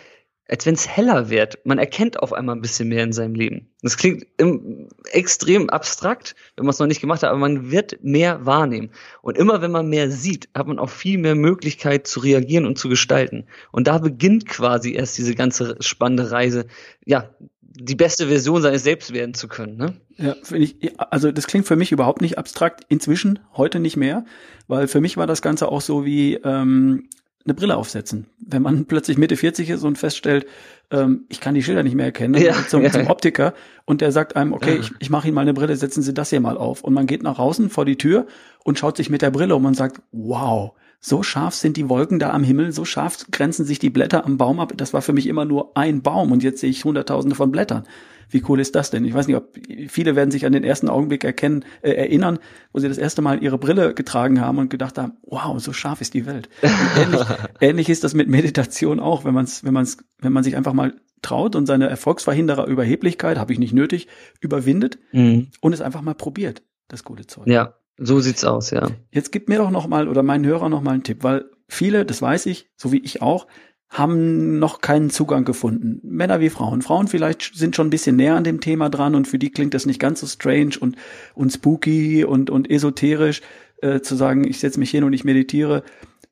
als wenn es heller wird. Man erkennt auf einmal ein bisschen mehr in seinem Leben. Das klingt im, extrem abstrakt, wenn man es noch nicht gemacht hat, aber man wird mehr wahrnehmen. Und immer wenn man mehr sieht, hat man auch viel mehr Möglichkeit zu reagieren und zu gestalten. Und da beginnt quasi erst diese ganze spannende Reise, ja, die beste Version seines Selbst werden zu können. Ne? Ja, finde ich, also das klingt für mich überhaupt nicht abstrakt. Inzwischen, heute nicht mehr, weil für mich war das Ganze auch so wie ähm, eine Brille aufsetzen. Wenn man [LAUGHS] plötzlich Mitte 40 ist und feststellt, ähm, ich kann die Schilder nicht mehr erkennen, ja, zum, ja. zum, Optiker und der sagt einem, okay, ich, ich mache Ihnen mal eine Brille, setzen Sie das hier mal auf. Und man geht nach außen vor die Tür und schaut sich mit der Brille um und sagt, wow, so scharf sind die Wolken da am Himmel, so scharf grenzen sich die Blätter am Baum ab. Das war für mich immer nur ein Baum und jetzt sehe ich hunderttausende von Blättern. Wie cool ist das denn? Ich weiß nicht, ob viele werden sich an den ersten Augenblick erkennen, äh, erinnern, wo sie das erste Mal ihre Brille getragen haben und gedacht haben, wow, so scharf ist die Welt. Ähnlich, [LAUGHS] ähnlich, ist das mit Meditation auch, wenn man es, wenn man es, wenn man sich einfach mal traut und seine Erfolgsverhinderer Überheblichkeit, habe ich nicht nötig, überwindet mhm. und es einfach mal probiert, das gute Zeug. Ja, so sieht's aus, ja. Jetzt gib mir doch noch mal oder meinen Hörern noch mal einen Tipp, weil viele, das weiß ich, so wie ich auch, haben noch keinen Zugang gefunden. Männer wie Frauen. Frauen vielleicht sind schon ein bisschen näher an dem Thema dran und für die klingt das nicht ganz so strange und, und spooky und, und esoterisch, äh, zu sagen, ich setze mich hin und ich meditiere.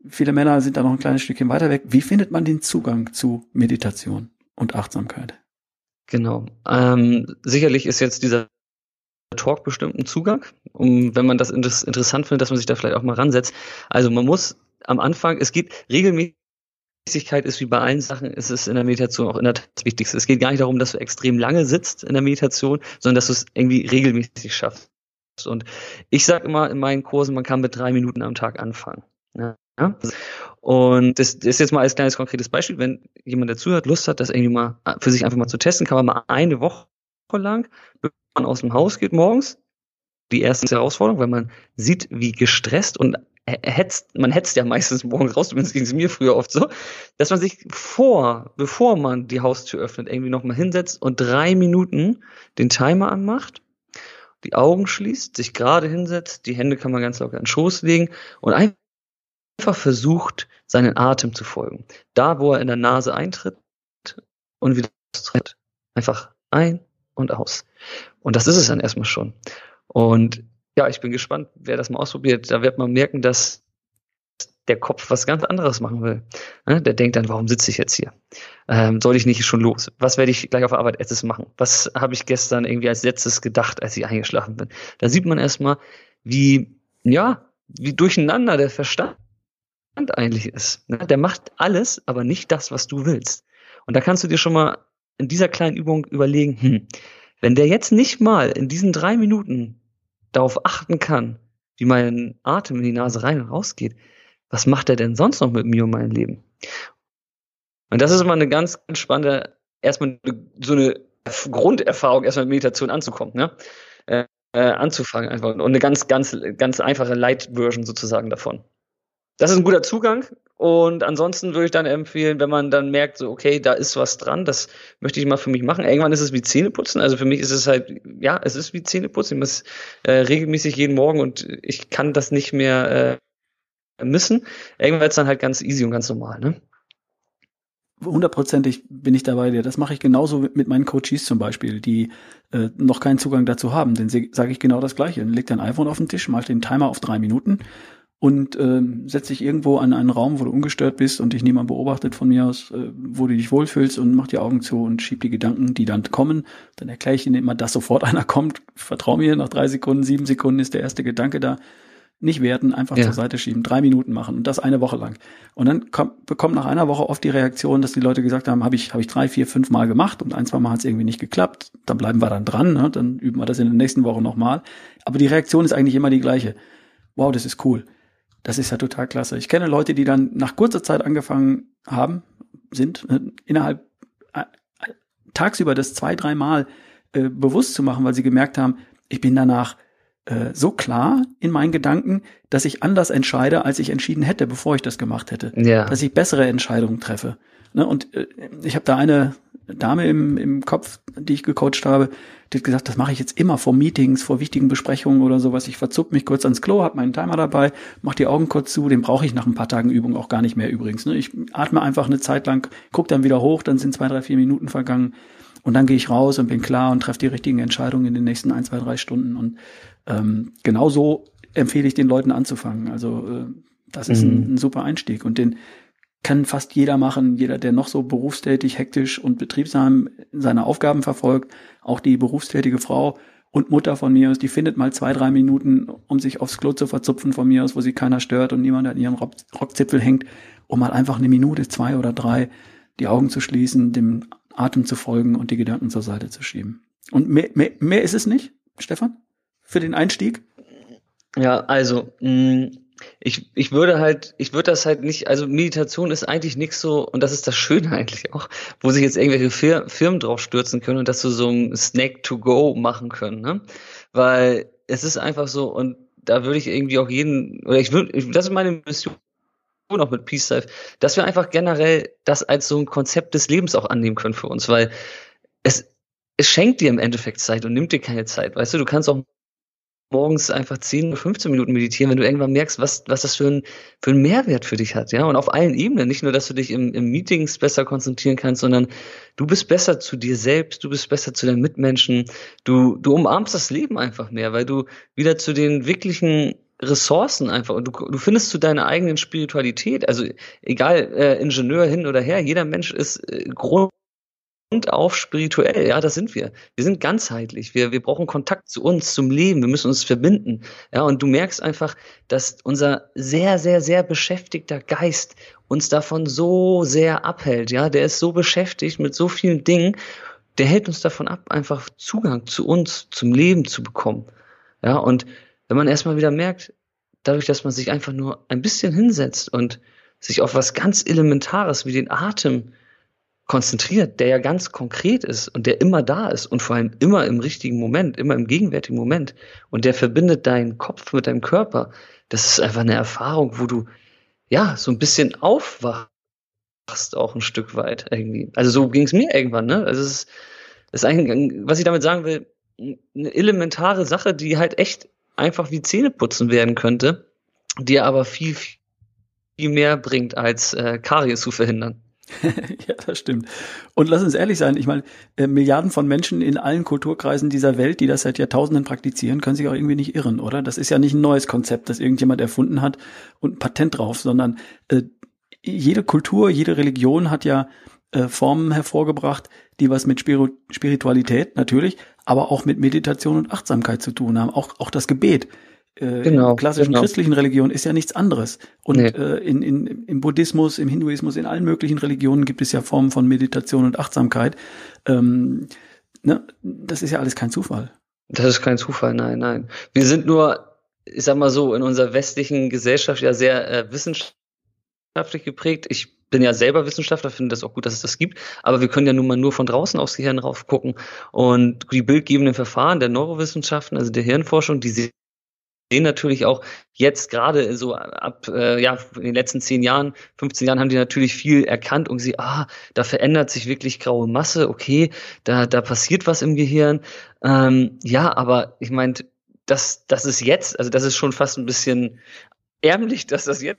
Viele Männer sind da noch ein kleines Stückchen weiter weg. Wie findet man den Zugang zu Meditation und Achtsamkeit? Genau. Ähm, sicherlich ist jetzt dieser Talk bestimmt ein Zugang, um, wenn man das interessant findet, dass man sich da vielleicht auch mal ransetzt. Also man muss am Anfang, es geht regelmäßig Regelmäßigkeit ist wie bei allen Sachen, ist es in der Meditation auch in der Tat das Wichtigste. Es geht gar nicht darum, dass du extrem lange sitzt in der Meditation, sondern dass du es irgendwie regelmäßig schaffst. Und ich sage immer in meinen Kursen, man kann mit drei Minuten am Tag anfangen. Ja? Und das, das ist jetzt mal als kleines konkretes Beispiel, wenn jemand dazuhört, Lust hat, das irgendwie mal für sich einfach mal zu testen, kann man mal eine Woche lang, wenn man aus dem Haus geht morgens, die erste Herausforderung, weil man sieht, wie gestresst und hetzt, man hetzt ja meistens morgens raus, zumindest ging es mir früher oft so, dass man sich vor, bevor man die Haustür öffnet, irgendwie nochmal hinsetzt und drei Minuten den Timer anmacht, die Augen schließt, sich gerade hinsetzt, die Hände kann man ganz locker in den Schoß legen und einfach versucht, seinen Atem zu folgen. Da, wo er in der Nase eintritt und wieder austritt. Einfach ein und aus. Und das ist es dann erstmal schon. Und ja, ich bin gespannt, wer das mal ausprobiert. Da wird man merken, dass der Kopf was ganz anderes machen will. Ne? Der denkt dann, warum sitze ich jetzt hier? Ähm, soll ich nicht schon los? Was werde ich gleich auf Arbeit erstes machen? Was habe ich gestern irgendwie als letztes gedacht, als ich eingeschlafen bin? Da sieht man erstmal, wie, ja, wie durcheinander der Verstand eigentlich ist. Ne? Der macht alles, aber nicht das, was du willst. Und da kannst du dir schon mal in dieser kleinen Übung überlegen, hm, wenn der jetzt nicht mal in diesen drei Minuten darauf achten kann, wie mein Atem in die Nase rein und raus geht, was macht er denn sonst noch mit mir und meinem Leben? Und das ist immer eine ganz, ganz spannende, erstmal so eine Grunderfahrung, erstmal mit Meditation anzukommen, ne? Äh, äh, anzufangen einfach. Und eine ganz, ganz, ganz einfache Light-Version sozusagen davon. Das ist ein guter Zugang. Und ansonsten würde ich dann empfehlen, wenn man dann merkt, so, okay, da ist was dran, das möchte ich mal für mich machen. Irgendwann ist es wie Zähneputzen. Also für mich ist es halt, ja, es ist wie Zähneputzen. Ich muss äh, regelmäßig jeden Morgen und ich kann das nicht mehr äh, missen. Irgendwann ist es dann halt ganz easy und ganz normal, ne? hundertprozentig bin ich dabei dir. Das mache ich genauso mit meinen Coaches zum Beispiel, die äh, noch keinen Zugang dazu haben. Denn sage ich genau das Gleiche. Leg dein iPhone auf den Tisch, mach den Timer auf drei Minuten und äh, setz dich irgendwo an einen Raum, wo du ungestört bist und dich niemand beobachtet von mir aus, äh, wo du dich wohlfühlst und mach die Augen zu und schieb die Gedanken, die dann kommen. Dann erkläre ich ihnen immer, dass sofort [LAUGHS] einer kommt. Vertrau mir, nach drei Sekunden, sieben Sekunden ist der erste Gedanke da. Nicht werten, einfach ja. zur Seite schieben, drei Minuten machen und das eine Woche lang. Und dann kommt, bekommt nach einer Woche oft die Reaktion, dass die Leute gesagt haben, habe ich, hab ich drei, vier, fünf Mal gemacht und ein, zwei Mal hat es irgendwie nicht geklappt. Dann bleiben wir dann dran, ne? dann üben wir das in der nächsten Woche nochmal. Aber die Reaktion ist eigentlich immer die gleiche. Wow, das ist cool das ist ja total klasse. Ich kenne Leute, die dann nach kurzer Zeit angefangen haben, sind, äh, innerhalb äh, tagsüber das zwei, dreimal äh, bewusst zu machen, weil sie gemerkt haben, ich bin danach äh, so klar in meinen Gedanken, dass ich anders entscheide, als ich entschieden hätte, bevor ich das gemacht hätte. Ja. Dass ich bessere Entscheidungen treffe. Ne? Und äh, ich habe da eine Dame im, im Kopf, die ich gecoacht habe, die hat gesagt, das mache ich jetzt immer vor Meetings, vor wichtigen Besprechungen oder sowas. Ich verzuck mich kurz ans Klo, habe meinen Timer dabei, mach die Augen kurz zu, den brauche ich nach ein paar Tagen Übung auch gar nicht mehr übrigens. Ne? Ich atme einfach eine Zeit lang, guck dann wieder hoch, dann sind zwei, drei, vier Minuten vergangen und dann gehe ich raus und bin klar und treffe die richtigen Entscheidungen in den nächsten ein, zwei, drei Stunden. Und ähm, genau so empfehle ich den Leuten anzufangen. Also äh, das ist mhm. ein, ein super Einstieg. Und den kann fast jeder machen, jeder, der noch so berufstätig, hektisch und betriebsam seine Aufgaben verfolgt, auch die berufstätige Frau und Mutter von mir aus, die findet mal zwei, drei Minuten, um sich aufs Klo zu verzupfen von mir aus, wo sie keiner stört und niemand an ihrem Rock Rockzipfel hängt, um mal einfach eine Minute, zwei oder drei die Augen zu schließen, dem Atem zu folgen und die Gedanken zur Seite zu schieben. Und mehr, mehr, mehr ist es nicht, Stefan, für den Einstieg? Ja, also mh, ich, ich würde halt, ich würde das halt nicht, also Meditation ist eigentlich nichts so, und das ist das Schöne [LAUGHS] eigentlich auch, wo sich jetzt irgendwelche Fir Firmen drauf stürzen können und dass wir so ein Snack to go machen können, ne? Weil es ist einfach so, und da würde ich irgendwie auch jeden, oder ich würde, das ist meine Mission auch mit Peace Life, dass wir einfach generell das als so ein Konzept des Lebens auch annehmen können für uns, weil es, es schenkt dir im Endeffekt Zeit und nimmt dir keine Zeit, weißt du, du kannst auch morgens einfach 10 oder 15 Minuten meditieren, wenn du irgendwann merkst, was, was das für ein, für ein Mehrwert für dich hat, ja. Und auf allen Ebenen. Nicht nur, dass du dich im, im Meetings besser konzentrieren kannst, sondern du bist besser zu dir selbst, du bist besser zu deinen Mitmenschen, du, du umarmst das Leben einfach mehr, weil du wieder zu den wirklichen Ressourcen einfach und du, du findest zu deiner eigenen Spiritualität, also egal äh, Ingenieur hin oder her, jeder Mensch ist äh, Grund und auf spirituell. Ja, das sind wir. Wir sind ganzheitlich. Wir, wir brauchen Kontakt zu uns, zum Leben. Wir müssen uns verbinden. Ja, und du merkst einfach, dass unser sehr, sehr, sehr beschäftigter Geist uns davon so sehr abhält. Ja, der ist so beschäftigt mit so vielen Dingen. Der hält uns davon ab, einfach Zugang zu uns, zum Leben zu bekommen. Ja, und wenn man erstmal wieder merkt, dadurch, dass man sich einfach nur ein bisschen hinsetzt und sich auf was ganz Elementares wie den Atem konzentriert, der ja ganz konkret ist und der immer da ist und vor allem immer im richtigen Moment, immer im gegenwärtigen Moment und der verbindet deinen Kopf mit deinem Körper. Das ist einfach eine Erfahrung, wo du ja so ein bisschen aufwachst auch ein Stück weit irgendwie. Also so ging es mir irgendwann, ne? Also es ist, eigentlich, was ich damit sagen will, eine elementare Sache, die halt echt einfach wie Zähneputzen werden könnte, die aber viel, viel mehr bringt, als äh, Karies zu verhindern. [LAUGHS] ja, das stimmt. Und lass uns ehrlich sein, ich meine, äh, Milliarden von Menschen in allen Kulturkreisen dieser Welt, die das seit Jahrtausenden praktizieren, können sich auch irgendwie nicht irren, oder? Das ist ja nicht ein neues Konzept, das irgendjemand erfunden hat und ein Patent drauf, sondern äh, jede Kultur, jede Religion hat ja äh, Formen hervorgebracht, die was mit Spir Spiritualität natürlich, aber auch mit Meditation und Achtsamkeit zu tun haben. Auch, auch das Gebet äh, genau, klassischen genau. christlichen Religion ist ja nichts anderes. Und nee. äh, in, in, im Buddhismus, im Hinduismus, in allen möglichen Religionen gibt es ja Formen von Meditation und Achtsamkeit. Ähm, ne, das ist ja alles kein Zufall. Das ist kein Zufall, nein, nein. Wir sind nur, ich sag mal so, in unserer westlichen Gesellschaft ja sehr äh, wissenschaftlich geprägt. Ich bin ja selber Wissenschaftler, finde das auch gut, dass es das gibt, aber wir können ja nun mal nur von draußen aufs Gehirn rauf gucken und die bildgebenden Verfahren der Neurowissenschaften, also der Hirnforschung, die sehen natürlich auch jetzt gerade so ab äh, ja in den letzten zehn Jahren, 15 Jahren haben die natürlich viel erkannt und sie ah da verändert sich wirklich graue Masse, okay, da da passiert was im Gehirn, ähm, ja, aber ich meine das, das ist jetzt, also das ist schon fast ein bisschen ärmlich, [LAUGHS] dass das jetzt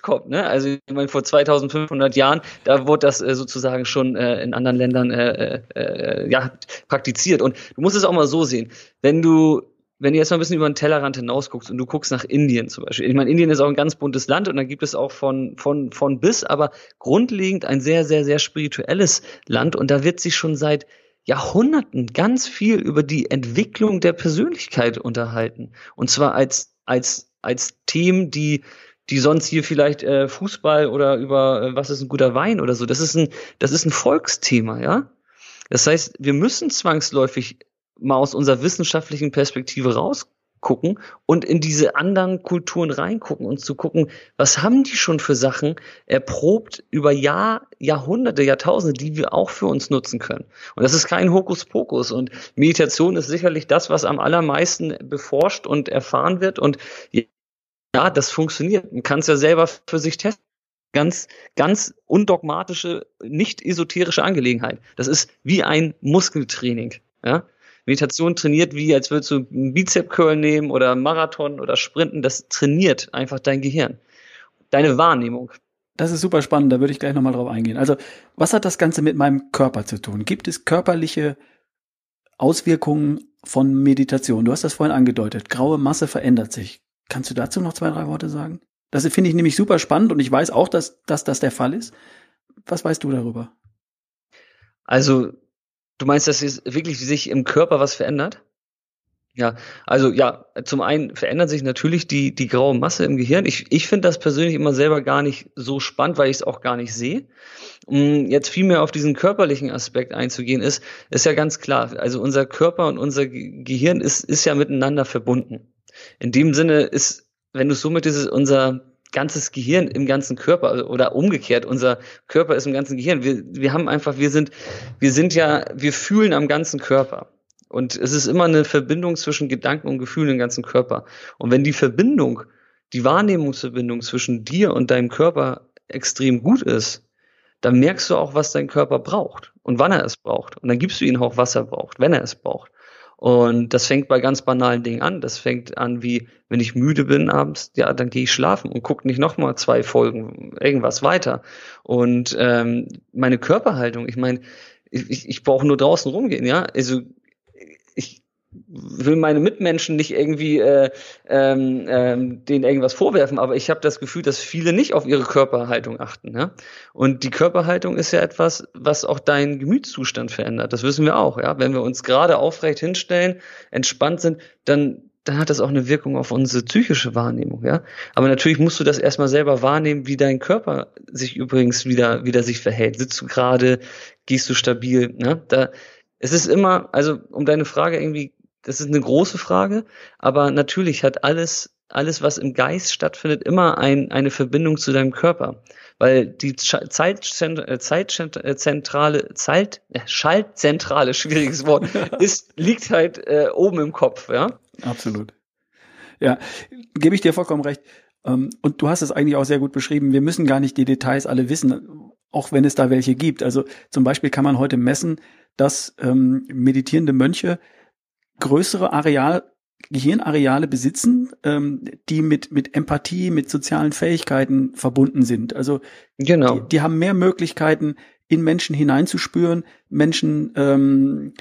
kommt. Ne? Also ich meine, vor 2500 Jahren, da wurde das äh, sozusagen schon äh, in anderen Ländern äh, äh, äh, ja, praktiziert. Und du musst es auch mal so sehen, wenn du wenn du jetzt mal ein bisschen über den Tellerrand hinaus guckst und du guckst nach Indien zum Beispiel. Ich meine, Indien ist auch ein ganz buntes Land und da gibt es auch von, von, von bis, aber grundlegend ein sehr, sehr, sehr spirituelles Land und da wird sich schon seit Jahrhunderten ganz viel über die Entwicklung der Persönlichkeit unterhalten. Und zwar als, als, als Themen, die, die sonst hier vielleicht äh, Fußball oder über äh, was ist ein guter Wein oder so. Das ist ein, das ist ein Volksthema, ja. Das heißt, wir müssen zwangsläufig mal aus unserer wissenschaftlichen Perspektive raus gucken und in diese anderen Kulturen reingucken und zu gucken, was haben die schon für Sachen erprobt über Jahr, Jahrhunderte, Jahrtausende, die wir auch für uns nutzen können. Und das ist kein Hokuspokus und Meditation ist sicherlich das, was am allermeisten beforscht und erfahren wird und ja, das funktioniert. Man kann es ja selber für sich testen ganz, ganz undogmatische, nicht esoterische Angelegenheit. Das ist wie ein Muskeltraining. Ja? Meditation trainiert wie, als würdest du einen Bizep-Curl nehmen oder Marathon oder Sprinten. Das trainiert einfach dein Gehirn. Deine Wahrnehmung. Das ist super spannend, da würde ich gleich nochmal drauf eingehen. Also, was hat das Ganze mit meinem Körper zu tun? Gibt es körperliche Auswirkungen von Meditation? Du hast das vorhin angedeutet. Graue Masse verändert sich. Kannst du dazu noch zwei, drei Worte sagen? Das finde ich nämlich super spannend und ich weiß auch, dass, dass das der Fall ist. Was weißt du darüber? Also Du meinst, dass es wirklich sich im Körper was verändert? Ja, also ja, zum einen verändert sich natürlich die, die graue Masse im Gehirn. Ich, ich finde das persönlich immer selber gar nicht so spannend, weil ich es auch gar nicht sehe. Um jetzt viel mehr auf diesen körperlichen Aspekt einzugehen, ist, ist ja ganz klar. Also unser Körper und unser Gehirn ist, ist ja miteinander verbunden. In dem Sinne ist, wenn du so mit dieses, unser ganzes Gehirn im ganzen Körper also, oder umgekehrt, unser Körper ist im ganzen Gehirn. Wir, wir haben einfach, wir sind, wir sind ja, wir fühlen am ganzen Körper. Und es ist immer eine Verbindung zwischen Gedanken und Gefühlen im ganzen Körper. Und wenn die Verbindung, die Wahrnehmungsverbindung zwischen dir und deinem Körper extrem gut ist, dann merkst du auch, was dein Körper braucht und wann er es braucht. Und dann gibst du ihm auch, was er braucht, wenn er es braucht. Und das fängt bei ganz banalen Dingen an. Das fängt an wie, wenn ich müde bin abends, ja, dann gehe ich schlafen und gucke nicht nochmal zwei Folgen irgendwas weiter. Und ähm, meine Körperhaltung, ich meine, ich, ich, brauche nur draußen rumgehen, ja. Also ich, will meine Mitmenschen nicht irgendwie äh, ähm, ähm, denen irgendwas vorwerfen, aber ich habe das Gefühl, dass viele nicht auf ihre Körperhaltung achten. Ja? Und die Körperhaltung ist ja etwas, was auch deinen Gemütszustand verändert. Das wissen wir auch. Ja? Wenn wir uns gerade aufrecht hinstellen, entspannt sind, dann dann hat das auch eine Wirkung auf unsere psychische Wahrnehmung, ja. Aber natürlich musst du das erstmal selber wahrnehmen, wie dein Körper sich übrigens wieder, wieder sich verhält. Sitzt du gerade, gehst du stabil, ne? Da, es ist immer, also um deine Frage irgendwie das ist eine große Frage, aber natürlich hat alles, alles, was im Geist stattfindet, immer ein, eine Verbindung zu deinem Körper. Weil die Zeitzentrale, Zeitzentrale, Zeit, äh, Schaltzentrale, [LAUGHS] schwieriges Wort, [LAUGHS] ist, liegt halt äh, oben im Kopf, ja? Absolut. Ja, gebe ich dir vollkommen recht. Ähm, und du hast es eigentlich auch sehr gut beschrieben. Wir müssen gar nicht die Details alle wissen, auch wenn es da welche gibt. Also zum Beispiel kann man heute messen, dass ähm, meditierende Mönche größere Areal, Gehirnareale besitzen, ähm, die mit, mit Empathie, mit sozialen Fähigkeiten verbunden sind. Also genau. die, die haben mehr Möglichkeiten, in Menschen hineinzuspüren, Menschen ähm,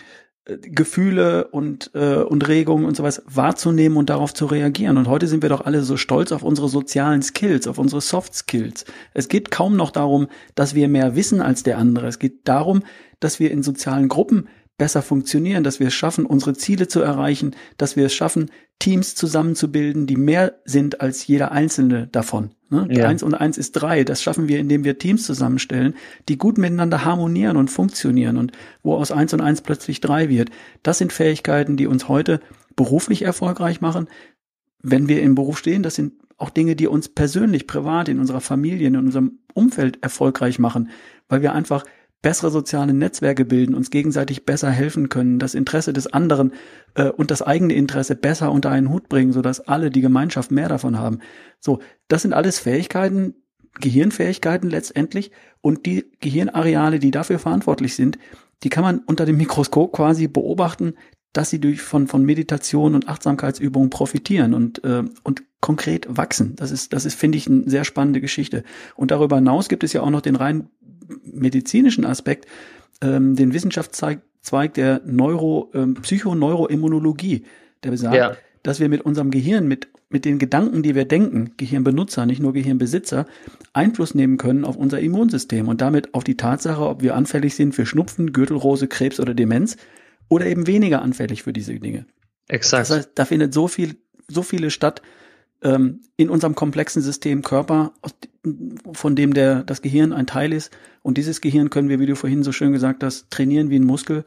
Gefühle und, äh, und Regungen und sowas wahrzunehmen und darauf zu reagieren. Und heute sind wir doch alle so stolz auf unsere sozialen Skills, auf unsere Soft Skills. Es geht kaum noch darum, dass wir mehr wissen als der andere. Es geht darum, dass wir in sozialen Gruppen besser funktionieren, dass wir es schaffen, unsere Ziele zu erreichen, dass wir es schaffen, Teams zusammenzubilden, die mehr sind als jeder einzelne davon. Ne? Ja. Eins und eins ist drei. Das schaffen wir, indem wir Teams zusammenstellen, die gut miteinander harmonieren und funktionieren und wo aus eins und eins plötzlich drei wird. Das sind Fähigkeiten, die uns heute beruflich erfolgreich machen. Wenn wir im Beruf stehen, das sind auch Dinge, die uns persönlich, privat, in unserer Familie, in unserem Umfeld erfolgreich machen, weil wir einfach bessere soziale Netzwerke bilden, uns gegenseitig besser helfen können, das Interesse des anderen äh, und das eigene Interesse besser unter einen Hut bringen, sodass alle die Gemeinschaft mehr davon haben. So, das sind alles Fähigkeiten, Gehirnfähigkeiten letztendlich und die Gehirnareale, die dafür verantwortlich sind, die kann man unter dem Mikroskop quasi beobachten, dass sie durch von von Meditation und Achtsamkeitsübungen profitieren und äh, und konkret wachsen. Das ist das ist finde ich eine sehr spannende Geschichte. Und darüber hinaus gibt es ja auch noch den rein medizinischen Aspekt, ähm, den Wissenschaftszweig der Neuro ähm, Psychoneuroimmunologie, der besagt, ja. dass wir mit unserem Gehirn mit mit den Gedanken, die wir denken, Gehirnbenutzer, nicht nur Gehirnbesitzer, Einfluss nehmen können auf unser Immunsystem und damit auf die Tatsache, ob wir anfällig sind für Schnupfen, Gürtelrose, Krebs oder Demenz oder eben weniger anfällig für diese Dinge. Exakt. Das heißt, da findet so viel, so viele statt ähm, in unserem komplexen System Körper, von dem der das Gehirn ein Teil ist. Und dieses Gehirn können wir, wie du vorhin so schön gesagt hast, trainieren wie ein Muskel.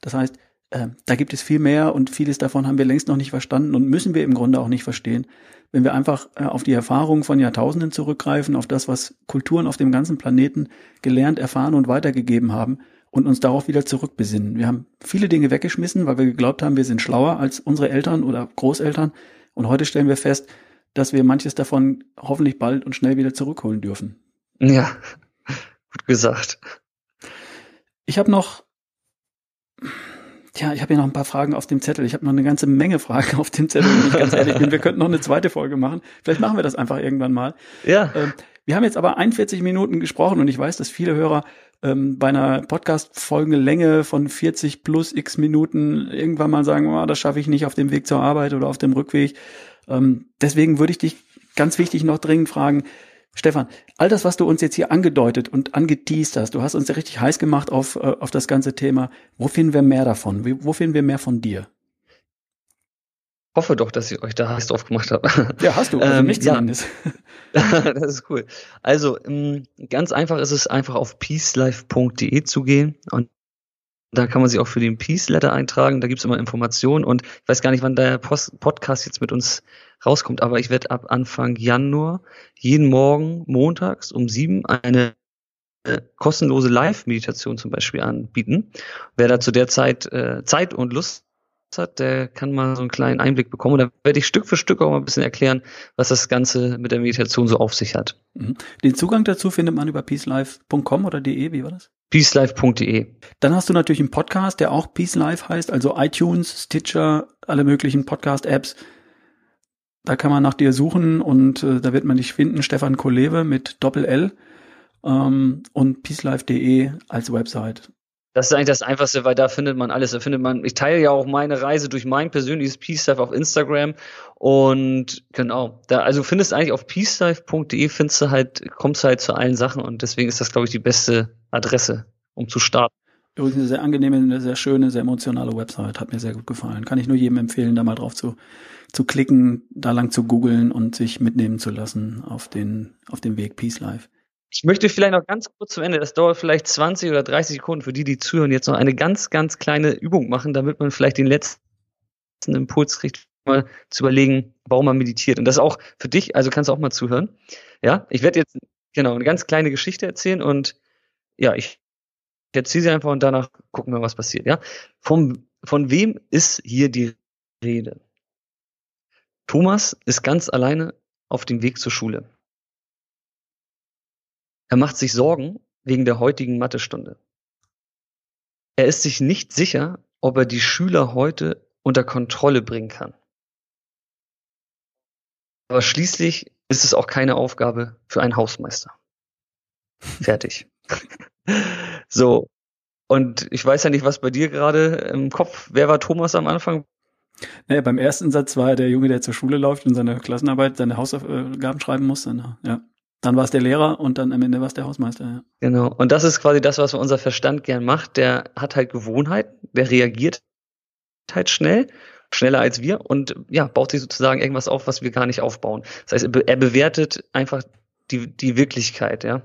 Das heißt, äh, da gibt es viel mehr und vieles davon haben wir längst noch nicht verstanden und müssen wir im Grunde auch nicht verstehen. Wenn wir einfach äh, auf die Erfahrungen von Jahrtausenden zurückgreifen, auf das, was Kulturen auf dem ganzen Planeten gelernt, erfahren und weitergegeben haben, und uns darauf wieder zurückbesinnen. Wir haben viele Dinge weggeschmissen, weil wir geglaubt haben, wir sind schlauer als unsere Eltern oder Großeltern. Und heute stellen wir fest, dass wir manches davon hoffentlich bald und schnell wieder zurückholen dürfen. Ja, gut gesagt. Ich habe noch, ja, ich habe hier noch ein paar Fragen auf dem Zettel. Ich habe noch eine ganze Menge Fragen auf dem Zettel, wenn ich ganz ehrlich bin. Wir könnten noch eine zweite Folge machen. Vielleicht machen wir das einfach irgendwann mal. Ja. Ähm, wir haben jetzt aber 41 Minuten gesprochen und ich weiß, dass viele Hörer ähm, bei einer Podcast-Folgenlänge von 40 plus x Minuten irgendwann mal sagen, oh, das schaffe ich nicht auf dem Weg zur Arbeit oder auf dem Rückweg. Ähm, deswegen würde ich dich ganz wichtig noch dringend fragen, Stefan, all das, was du uns jetzt hier angedeutet und angeteased hast, du hast uns ja richtig heiß gemacht auf, äh, auf das ganze Thema. Wo finden wir mehr davon? Wo finden wir mehr von dir? hoffe doch, dass ich euch da heiß drauf gemacht habe. Ja, hast du, also ähm, mich zumindest. Ja. [LAUGHS] das ist cool. Also, ähm, ganz einfach ist es einfach auf peacelife.de zu gehen und da kann man sich auch für den Peace Letter eintragen. Da gibt's immer Informationen und ich weiß gar nicht, wann der Post Podcast jetzt mit uns rauskommt, aber ich werde ab Anfang Januar jeden Morgen montags um sieben eine kostenlose Live-Meditation zum Beispiel anbieten. Wer da zu der Zeit äh, Zeit und Lust hat, der kann mal so einen kleinen Einblick bekommen. Und da werde ich Stück für Stück auch mal ein bisschen erklären, was das Ganze mit der Meditation so auf sich hat. Mhm. Den Zugang dazu findet man über peacelife.com oder de, wie war das? peacelife.de. Dann hast du natürlich einen Podcast, der auch Peace Life heißt, also iTunes, Stitcher, alle möglichen Podcast-Apps. Da kann man nach dir suchen und äh, da wird man dich finden, Stefan Kolewe mit Doppel L ähm, und peacelife.de als Website. Das ist eigentlich das Einfachste, weil da findet man alles. Da findet man, ich teile ja auch meine Reise durch mein persönliches Peace Life auf Instagram. Und genau, da, also findest eigentlich auf peacelife.de findest du halt, kommst du halt zu allen Sachen und deswegen ist das, glaube ich, die beste Adresse, um zu starten. Übrigens eine sehr angenehme, eine sehr schöne, sehr emotionale Website. Hat mir sehr gut gefallen. Kann ich nur jedem empfehlen, da mal drauf zu, zu klicken, da lang zu googeln und sich mitnehmen zu lassen auf den, auf dem Weg Peace Life. Ich möchte vielleicht noch ganz kurz zum Ende, das dauert vielleicht 20 oder 30 Sekunden für die, die zuhören, jetzt noch eine ganz, ganz kleine Übung machen, damit man vielleicht den letzten Impuls kriegt, mal zu überlegen, warum man meditiert. Und das auch für dich, also kannst du auch mal zuhören. Ja, ich werde jetzt genau eine ganz kleine Geschichte erzählen und ja, ich erzähle sie einfach und danach gucken wir, was passiert. Ja, von, von wem ist hier die Rede? Thomas ist ganz alleine auf dem Weg zur Schule. Er macht sich Sorgen wegen der heutigen Mathestunde. Er ist sich nicht sicher, ob er die Schüler heute unter Kontrolle bringen kann. Aber schließlich ist es auch keine Aufgabe für einen Hausmeister. Fertig. [LAUGHS] so. Und ich weiß ja nicht, was bei dir gerade im Kopf, wer war Thomas am Anfang? Naja, beim ersten Satz war er der Junge, der zur Schule läuft und seine Klassenarbeit, seine Hausaufgaben schreiben muss. Ja. Dann war es der Lehrer und dann am Ende war es der Hausmeister, ja. Genau. Und das ist quasi das, was unser Verstand gern macht. Der hat halt Gewohnheiten, der reagiert halt schnell, schneller als wir und ja, baut sich sozusagen irgendwas auf, was wir gar nicht aufbauen. Das heißt, er bewertet einfach die, die Wirklichkeit, ja.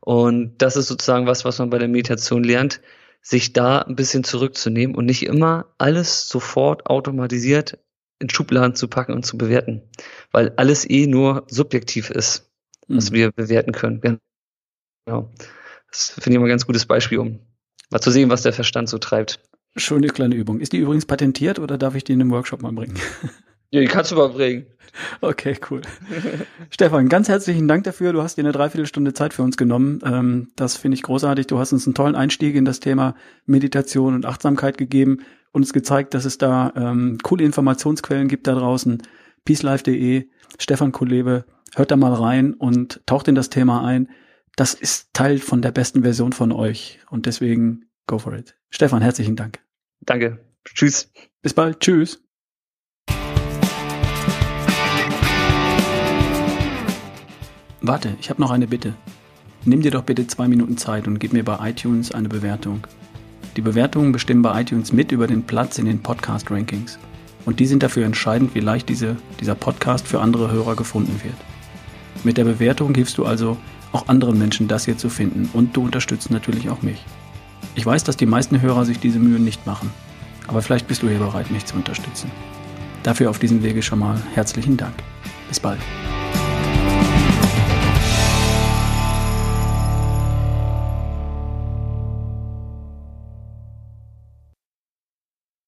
Und das ist sozusagen was, was man bei der Meditation lernt, sich da ein bisschen zurückzunehmen und nicht immer alles sofort automatisiert in Schubladen zu packen und zu bewerten. Weil alles eh nur subjektiv ist, was mhm. wir bewerten können. Genau. Das finde ich immer ein ganz gutes Beispiel, um mal zu sehen, was der Verstand so treibt. Schöne kleine Übung. Ist die übrigens patentiert oder darf ich die in einem Workshop mal bringen? [LAUGHS] Ja, die kannst du mal bringen. [LAUGHS] Okay, cool. Stefan, ganz herzlichen Dank dafür. Du hast dir eine Dreiviertelstunde Zeit für uns genommen. Ähm, das finde ich großartig. Du hast uns einen tollen Einstieg in das Thema Meditation und Achtsamkeit gegeben und uns gezeigt, dass es da ähm, coole Informationsquellen gibt da draußen. peacelife.de, Stefan Kulebe, hört da mal rein und taucht in das Thema ein. Das ist Teil von der besten Version von euch und deswegen go for it. Stefan, herzlichen Dank. Danke. Tschüss. Bis bald. Tschüss. Warte, ich habe noch eine Bitte. Nimm dir doch bitte zwei Minuten Zeit und gib mir bei iTunes eine Bewertung. Die Bewertungen bestimmen bei iTunes mit über den Platz in den Podcast-Rankings. Und die sind dafür entscheidend, wie leicht diese, dieser Podcast für andere Hörer gefunden wird. Mit der Bewertung hilfst du also auch anderen Menschen, das hier zu finden und du unterstützt natürlich auch mich. Ich weiß, dass die meisten Hörer sich diese Mühe nicht machen, aber vielleicht bist du hier bereit, mich zu unterstützen. Dafür auf diesem Wege schon mal herzlichen Dank. Bis bald.